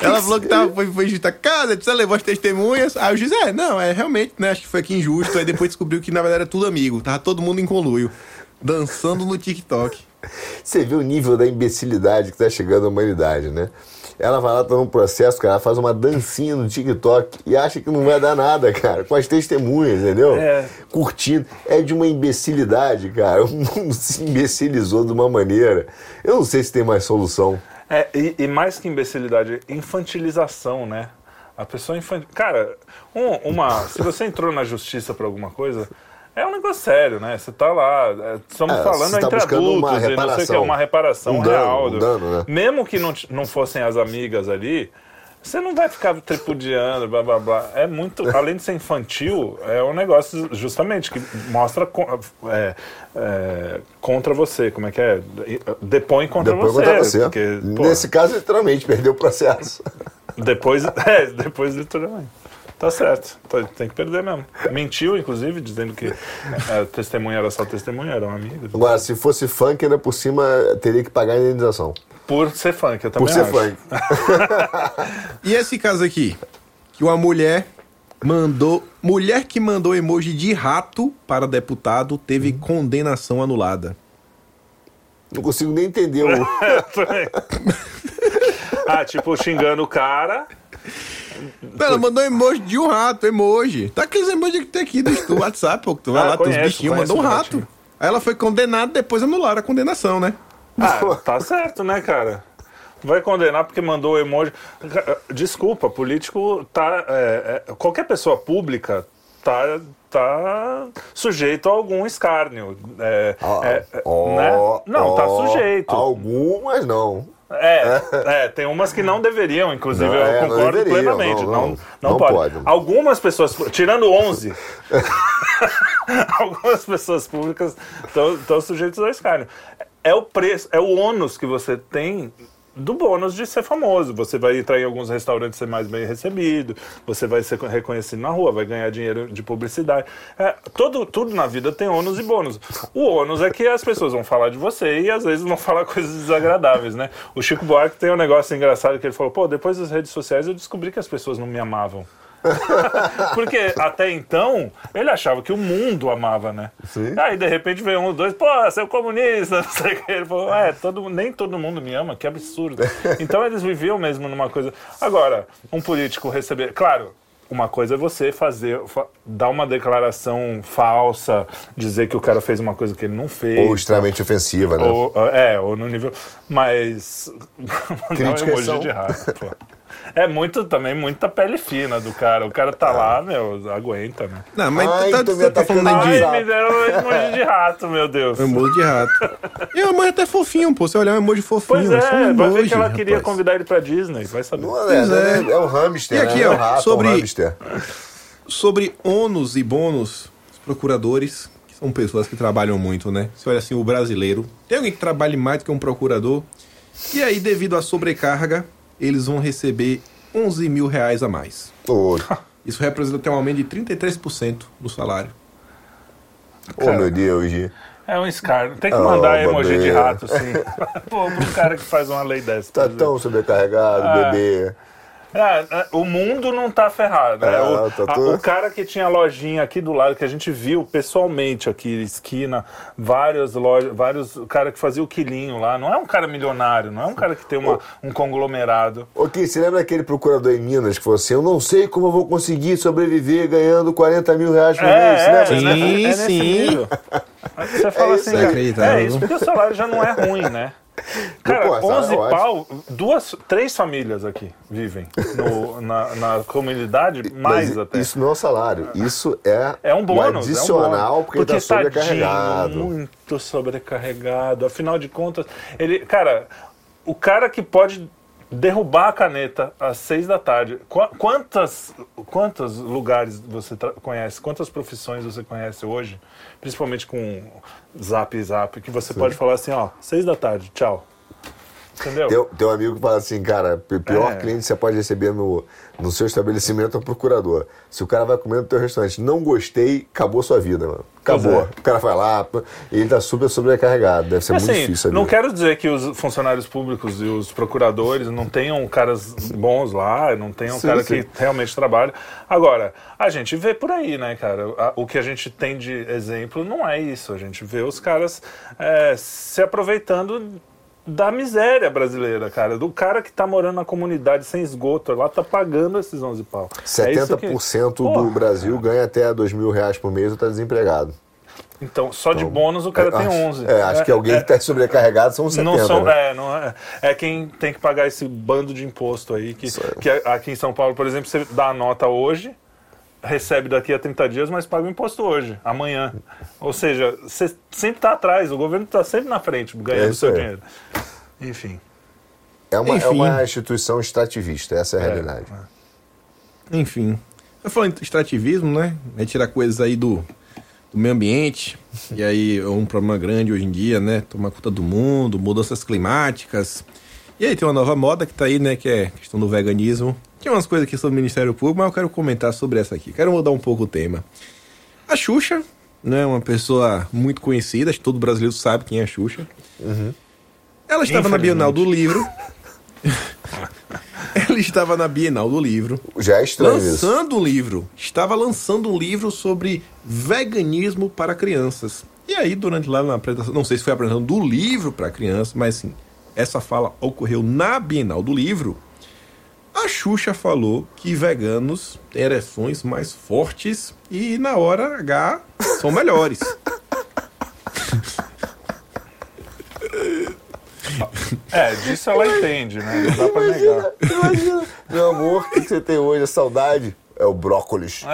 Ela falou que tava, foi, foi justa casa, você levou as testemunhas. Aí o juiz, é, não, é realmente, né? Acho que foi aqui injusto. Aí depois descobriu que na verdade era tudo amigo. Tava todo mundo em conluio. Dançando no TikTok. Você vê o nível da imbecilidade que tá chegando à humanidade, né? Ela vai lá, tá num processo, cara, ela faz uma dancinha no TikTok e acha que não vai dar nada, cara, com as testemunhas, entendeu? É. Curtindo. É de uma imbecilidade, cara. O mundo se imbecilizou de uma maneira. Eu não sei se tem mais solução. É, e, e mais que imbecilidade, infantilização, né? A pessoa infantil. Cara, um- uma. Se você entrou na justiça por alguma coisa, é um negócio sério, né? Você tá lá. é, Estamos É, falando tá entre adultos e não sei o que, reparação. uma reparação Um dano, real. um dano, né? Mesmo que não, não fossem as amigas ali. Você não vai ficar tripudiando, blá blá blá. É muito. Além de ser infantil, é um negócio justamente que mostra é, é, contra você. Como é que é? Depõe contra Depois você. contra você. Porque, pô, Nesse caso, literalmente, perdeu o processo. depois, é, depois literalmente. Tá certo, tá- tem que perder mesmo. Mentiu, inclusive, dizendo que a testemunha era só testemunha, eram amigos. Agora, se fosse funk, ainda por cima, teria que pagar a indenização. Por ser funk, eu também Por ser acho. funk. E esse caso aqui? Que uma mulher mandou. Mulher que mandou emoji de rato para deputado teve condenação anulada. Não consigo nem entender o. ah, tipo, xingando o cara. Ela mandou emoji de um rato, emoji. Tá aqueles emojis que tem aqui do WhatsApp, pô, que tu vai Ah, lá, tem uns conheço, bichinhos, conheço mandou um rato. Aí ela foi condenada, depois anularam a condenação, né? Ah, tá certo, né, cara? Vai condenar porque mandou o emoji. Desculpa, político tá. é, é, qualquer pessoa pública tá, tá sujeito a algum escárnio. É, Ó, é, ó, né? Não, tá ó, sujeito. Algumas não. É, é, tem umas que não deveriam, inclusive Não, eu é, não concordo deveriam, plenamente. não, Não, não, não, não pode. pode. Algumas pessoas, tirando 11, algumas pessoas públicas estão sujeitas ao escárnio. É o preço, é o ônus que você tem do bônus de ser famoso. Você vai entrar em alguns restaurantes ser mais bem recebido, você vai ser reconhecido na rua, vai ganhar dinheiro de publicidade. É, todo, tudo na vida tem ônus e bônus. O ônus é que as pessoas vão falar de você e às vezes vão falar coisas desagradáveis, né? O Chico Buarque tem um negócio engraçado que ele falou: pô, depois das redes sociais eu descobri que as pessoas não me amavam. Porque até então ele achava que o mundo amava, né? Sim. Aí de repente veio um, dois, pô, você é comunista, não sei o que. Ele falou, é, todo, nem todo mundo me ama, que absurdo. Então eles viviam mesmo numa coisa. Agora, um político receber. Claro, uma coisa é você fazer, fa- dar uma declaração falsa, dizer que o cara fez uma coisa que ele não fez. Ou extremamente ofensiva, né? Ou, é, ou no nível. Mas. Não Críticas emoji de rato, pô. É muito também, muita pele fina do cara. O cara tá lá, meu, aguenta, né? Não, mas Ai, tá, me tá, falando aí de Ai, me deram um emoji de rato, meu Deus. emoji de rato. E o emoji até fofinho, pô. Você olhar um emoji fofinho. Pois é, um vai ver emoji, que ela queria rapaz. convidar ele pra Disney, vai saber. Não é, Pois né? é. é um hamster, E aqui, né? É um ó, rato, sobre- um hamster. Sobre ônus e bônus, os procuradores, que são pessoas que trabalham muito, né? Você olha assim, o brasileiro. Tem alguém que trabalhe mais do que um procurador. E aí, devido à sobrecarga, eles vão receber 11 mil reais a mais. Ô, Isso representa até um aumento de 33% do salário. oh, meu Deus. É um escárnio. Tem que Oh, mandar emoji de bandeira. rato, sim. Pô, pro cara que faz uma lei dessa. Tá exemplo. tão sobrecarregado, Ah. bebê. É, é, o mundo não tá ferrado. né? É, o, tá a- tudo- o cara que tinha lojinha aqui do lado, que a gente viu pessoalmente aqui, esquina, várias lojas, vários. O cara que fazia o quilinho lá, não é um cara milionário, não é um cara que tem uma, um conglomerado. Ok, você lembra aquele procurador em Minas que falou assim: Eu não sei como eu vou conseguir sobreviver ganhando 40 mil reais por mês? É? Sim, é, é sim. nível. Aí Você fala isso assim, aí. Inacreditável. é isso porque o salário já não é ruim, né? Cara, Pô, salário 11 é pau, duas, três famílias aqui vivem no- na, na comunidade, mais Mas até. Isso não é um salário, isso é, É um bônus. o adicional, é um bônus. porque, ele tá sobrecarregado. tadinho, muito sobrecarregado. Afinal de contas, ele, cara, o cara que pode derrubar a caneta às seis da tarde. Qu- quantas, quantos lugares você conhece? Quantas profissões você conhece hoje? Principalmente com Zap Zap, que você pode falar assim, ó, seis da tarde, tchau. Entendeu? Tem um amigo que fala assim, cara, o pior É. cliente que você pode receber no, no seu estabelecimento é o procurador. Se o cara vai comer no teu restaurante, não gostei, acabou sua vida, mano. Acabou. É. O cara vai lá e ele tá super sobrecarregado. Deve ser muito Assim, difícil. não ali. quero dizer que os funcionários públicos e os procuradores não tenham caras bons lá, não tenham Sim, cara sim. que realmente trabalha. Agora, a gente vê por aí, né, cara? O que a gente tem de exemplo não é isso. A gente vê os caras é, se aproveitando da miséria brasileira, cara. Do cara que tá morando na comunidade sem esgoto, lá tá pagando esses 11 pau. É isso que- 70% do Porra. Brasil ganha até 2 mil reais por mês ou tá desempregado. Então, só de bônus o cara É, tem acho- 11. É, acho que alguém é, que tá sobrecarregado são 70. Não são, né? é, não é, é quem tem que pagar esse bando de imposto aí. Que, que aqui em São Paulo, por exemplo, você dá a nota hoje, recebe daqui a 30 dias, mas paga o imposto hoje, amanhã. Ou seja, você sempre está atrás, o governo está sempre na frente, É ganhando isso seu aí. dinheiro. Enfim. É uma, é Enfim. uma instituição extrativista, essa é a realidade. Enfim. Eu falando em extrativismo, né? É tirar coisas aí do, do meio ambiente. E aí é um problema grande hoje em dia, né? Tomar conta do mundo, mudanças climáticas. E aí tem uma nova moda que tá aí, né? Que é a questão do veganismo. Tinha umas coisas aqui sobre o Ministério Público, mas eu quero comentar sobre essa aqui. Quero mudar um pouco o tema. A Xuxa, né? Uma pessoa muito conhecida, acho que todo brasileiro sabe quem é a Xuxa. Ela estava na Bienal do Livro. Ela estava na Bienal do Livro Já é estranho isso. lançando um livro. Estava lançando um livro sobre veganismo para crianças. E aí, durante lá na apresentação, não sei se foi a apresentação do livro para crianças, mas sim, essa fala ocorreu na Bienal do Livro. A Xuxa falou que veganos têm ereções mais fortes e na hora H são melhores. É, disso ela entende, né? Não dá pra negar. Imagina, meu amor, o que que você tem hoje? É saudade? É o brócolis.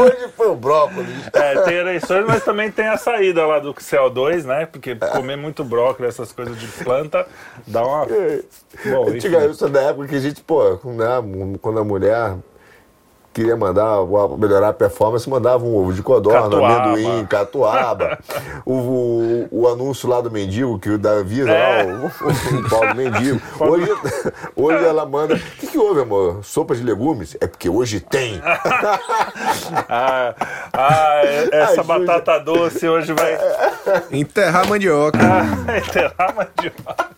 Hoje foi o brócolis. É, tem eleições, mas também tem a saída lá do CO2, né? Porque comer muito brócolis, essas coisas de planta, dá uma. Bom, enfim. Antigamente, isso é da época que a gente, pô, né, quando a mulher queria mandar melhorar a performance, mandava um ovo de codorna, Catuaba. amendoim, catuaba. o, o, o anúncio lá do mendigo, que o da Visa, É. lá, o, o Paulo Mendigo. Hoje, hoje ela manda. O que, que houve, amor? Sopa de legumes? É porque hoje tem. Ah, ah, essa Ajude. batata doce hoje vai Enterrar a mandioca. enterrar a mandioca.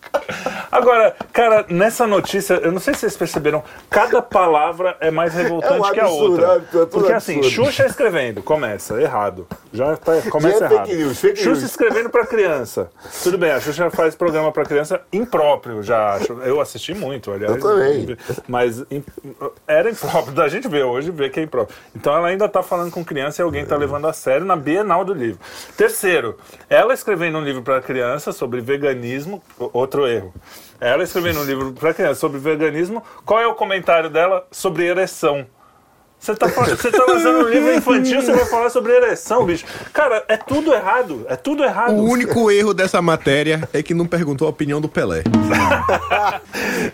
Agora, cara, nessa notícia, eu não sei se vocês perceberam, cada palavra é mais revoltante É um que a outra. é tudo Porque assim, absurdo. Xuxa escrevendo, começa errado. Já tá, começa Já é errado. fake news, fake Xuxa escrevendo pra criança. Tudo bem, a Xuxa faz programa pra criança impróprio, já acho. Eu assisti muito, aliás. Eu também. Mas era impróprio, da gente vê hoje, vê que é impróprio. Então ela ainda tá falando com criança e alguém tá levando a sério na Bienal do livro. Terceiro, ela escrevendo um livro para criança sobre veganismo, outro erro. Ela escrevendo um livro para criança sobre veganismo, qual é o comentário dela sobre ereção? Você tá, você tá lançando um livro infantil, você vai falar sobre ereção, bicho. Cara, é tudo errado. É tudo errado. O único erro dessa matéria é que não perguntou a opinião do Pelé.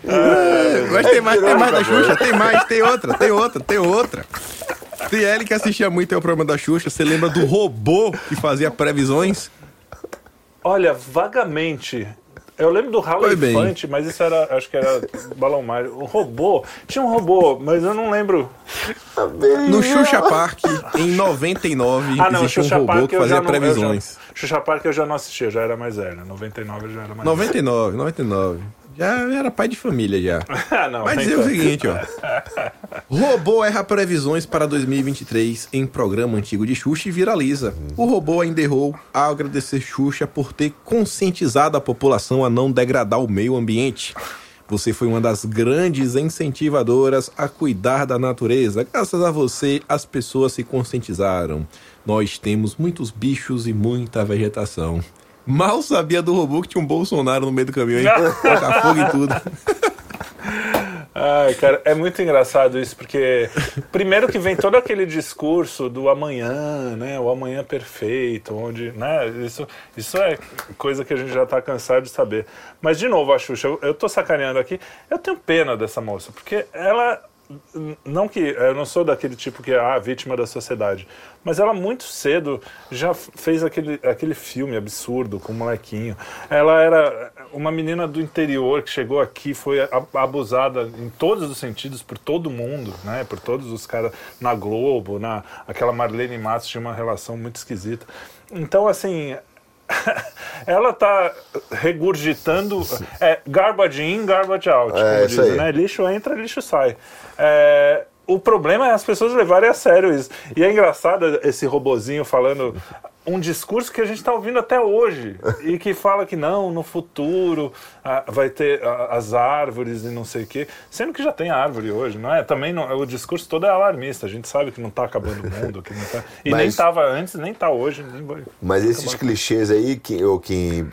É, Mas tem mais, tem mais da Xuxa, tem mais, tem outra, tem outra, tem outra. Tem ele que assistia muito ao programa da Xuxa. Você lembra do robô que fazia previsões? Olha, vagamente. Eu lembro do bem. Infante, mas isso era, acho que era Balão Mágico. O robô, tinha um robô, mas eu não lembro. No Xuxa Park, em 99, Ah, não, existia um Xuxa robô Park que fazia não. eu já- previsões. Xuxa Park eu já não assistia, já era mais velho. 99 eu já era mais 99, 99. Já era pai de família já. Ah, não, Mas dizer o tanto. seguinte, ó. Robô erra previsões para 2023 em programa antigo de Xuxa e viraliza. O robô ainda errou ao agradecer Xuxa por ter conscientizado a população a não degradar o meio ambiente. Você foi uma das grandes incentivadoras a cuidar da natureza. Graças a você, as pessoas se conscientizaram. Nós temos muitos bichos e muita vegetação. Mal sabia do robô que tinha um Bolsonaro no meio do caminho, hein? Toca fogo em tudo. Ai, cara, é muito engraçado isso, porque primeiro que vem todo aquele discurso do amanhã, né? O amanhã perfeito, onde, né? Isso, isso é coisa que a gente já tá cansado de saber. Mas, de novo, a Xuxa, eu, eu tô sacaneando aqui, eu tenho pena dessa moça, porque ela. Não que eu não sou daquele tipo que é ah, vítima da sociedade, mas ela muito cedo já fez aquele, aquele filme absurdo com o molequinho. Ela era uma menina do interior que chegou aqui, foi a- abusada em todos os sentidos por todo mundo, né? Por todos os caras na Globo, na aquela Marlene Matos tinha uma relação muito esquisita. Então assim, ela tá regurgitando é, garbage in, garbage out, É, como dizem, aí. né? Lixo entra, lixo sai. É, o problema é as pessoas levarem a sério isso. E é engraçado esse robozinho falando um discurso que a gente está ouvindo até hoje e que fala que não, no futuro ah, vai ter ah, as árvores e não sei o quê, sendo que já tem árvore hoje, não é? Também não- o discurso todo é alarmista, a gente sabe que não está acabando o mundo, que não tá, e nem Mas- estava antes, nem está hoje, nem vai. Mas esses clichês aí, que, ou que,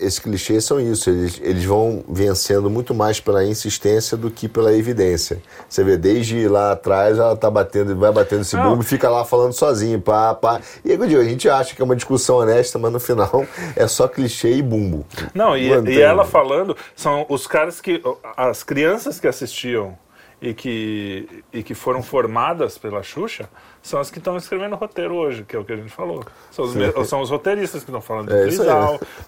esses clichês são isso, eles, eles vão vencendo muito mais pela insistência do que pela evidência. Você vê, desde lá atrás ela tá batendo, vai batendo esse bumbo e fica lá falando sozinho, pá, pá. E aí, a gente acha que é uma discussão honesta, mas no final é só clichê e bumbo. Não, e, e ela falando, são os caras que. As crianças que assistiam e que, e que foram formadas pela Xuxa são as que estão escrevendo o roteiro hoje, que é o que a gente falou. São os, me- são os roteiristas que estão falando de É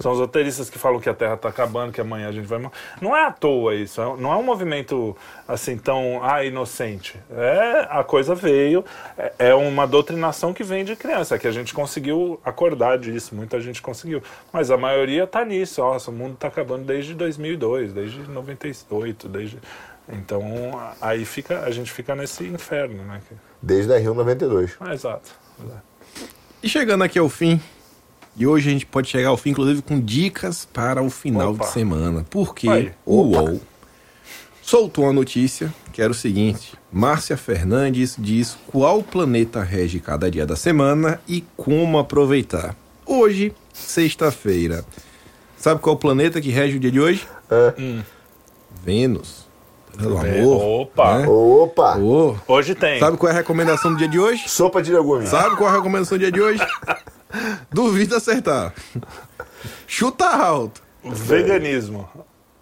são os roteiristas que falam que a Terra está acabando, que amanhã a gente vai morrer. Não é à toa isso, é- não é um movimento assim tão ah, inocente. É, a coisa veio, é, é uma doutrinação que vem de criança, é que a gente conseguiu acordar disso, muita gente conseguiu. Mas a maioria está nisso, nossa, o mundo está acabando desde 2002, desde 98, desde... Então, aí fica, a gente fica nesse inferno, né? Desde a Rio 92. Ah, exato. E chegando aqui ao fim, e hoje a gente pode chegar ao fim, inclusive, com dicas para o final Opa. de semana. Porque Aí. o UOL soltou uma notícia que era o seguinte: Márcia Fernandes diz qual planeta rege cada dia da semana e como aproveitar. Hoje, sexta-feira. Sabe qual planeta que rege o dia de hoje? É. Hum. Vênus. Pelo amor. Opa! né? Opa! Ô, Hoje tem. Sabe qual é a recomendação do dia de hoje? Sopa de legumes. Sabe qual é a recomendação do dia de hoje? Duvido acertar. Chuta alto. Veganismo.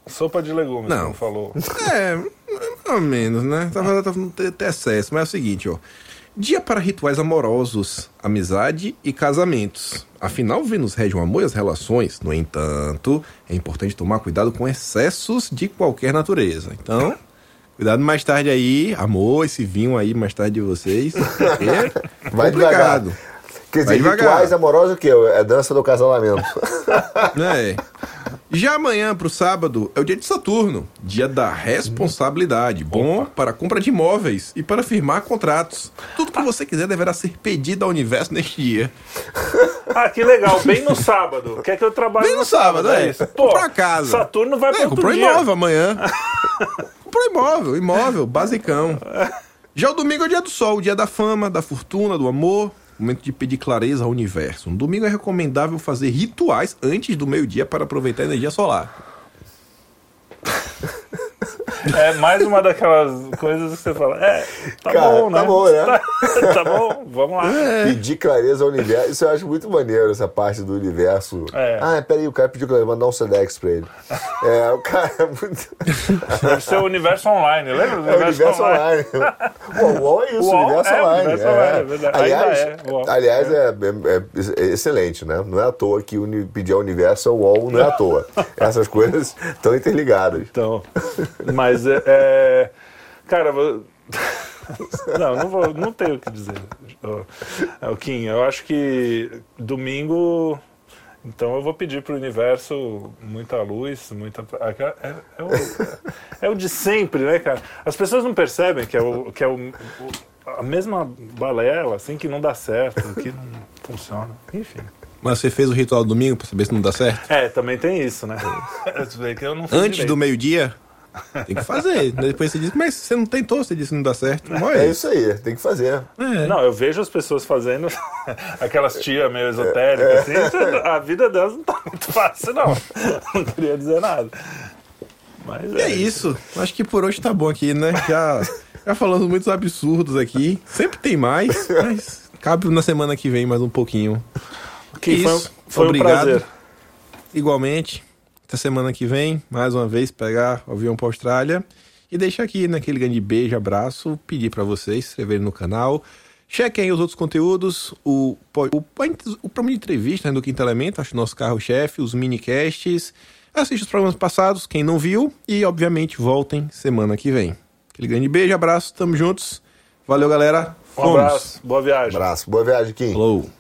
Sopa de legumes, Não. como falou. É, mais ou menos, né? Tava, tava no excesso, mas é o seguinte, ó. Dia para rituais amorosos, amizade e casamentos. Afinal, Vênus rege o amor e as relações. No entanto, é importante tomar cuidado com excessos de qualquer natureza. Então, cuidado mais tarde aí, amor, esse vinho aí mais tarde de vocês. É Vai devagar. Quer Vai dizer, devagar. rituais amorosos o quê? É dança do casamento. É. Já amanhã pro sábado é o dia de Saturno, dia da responsabilidade, bom para a compra de imóveis e para firmar contratos. Tudo que você quiser deverá ser pedido ao universo neste dia. Ah, que legal. Bem no sábado. Quer que eu trabalhe Bem no sábado, é. isso? Pô, casa. Saturno vai É, para outro comprou dia. imóvel amanhã. Imóvel, imóvel, basicão. Já o domingo é o dia do sol, o dia da fama, da fortuna, do amor. Momento de pedir clareza ao universo. No domingo é recomendável fazer rituais antes do meio-dia para aproveitar a energia solar. É mais uma daquelas coisas que você fala. É, tá Cara, bom, né? tá bom, né? Tá, tá bom, vamos lá. É. Pedir clareza ao universo. Isso eu acho muito maneiro, essa parte do universo. É. Ah, peraí, o cara pediu clareza, mandar um Sedex pra ele. É, o cara é muito. Deve ser o universo online, lembra? do É o universo online. o UOL é isso, O o universo é, o online. universo online, é. Aliás, é, o UOL. aliás é, é- é excelente, né? Não é à toa que pedir ao universo ao UOL não é à toa. Essas coisas estão interligadas. Então, mas é, é- cara, vou- não, não vou, não tenho o que dizer. É, o Kim, eu acho que domingo, então eu vou pedir pro universo muita luz, muita é, é- é o, é o de sempre, né, cara? As pessoas não percebem que é o que é o, o- a mesma balela, assim que não dá certo, que não funciona. Enfim. Mas você fez o ritual do domingo para saber se não dá certo? É, também tem isso, né? Que eu não Antes direito. do meio-dia? Tem que fazer. Depois você diz, mas você não tentou, você disse que não dá certo. Não É é isso aí, tem que fazer. É. Não, eu vejo as pessoas fazendo aquelas tias meio esotéricas, assim. A vida delas não tá muito fácil, não. Não queria dizer nada. Mas E é isso. Acho que por hoje tá bom aqui, né? Já, já falamos muitos absurdos aqui. Sempre tem mais, mas cabe na semana que vem mais um pouquinho. Que foi, isso. foi Obrigado. um prazer. Igualmente, até semana que vem, mais uma vez, pegar o avião pra Austrália e deixar aqui naquele grande beijo, abraço, pedir pra vocês se inscreverem no canal. Chequem aí os outros conteúdos, o, o, o programa de entrevista né, do Quinto Elemento, acho nosso carro-chefe, os minicasts. Assiste os programas passados, quem não viu, e obviamente voltem semana que vem. Aquele grande beijo, abraço, tamo juntos. Valeu, galera. Um abraço, boa viagem. Abraço, boa viagem, Kim. Falou.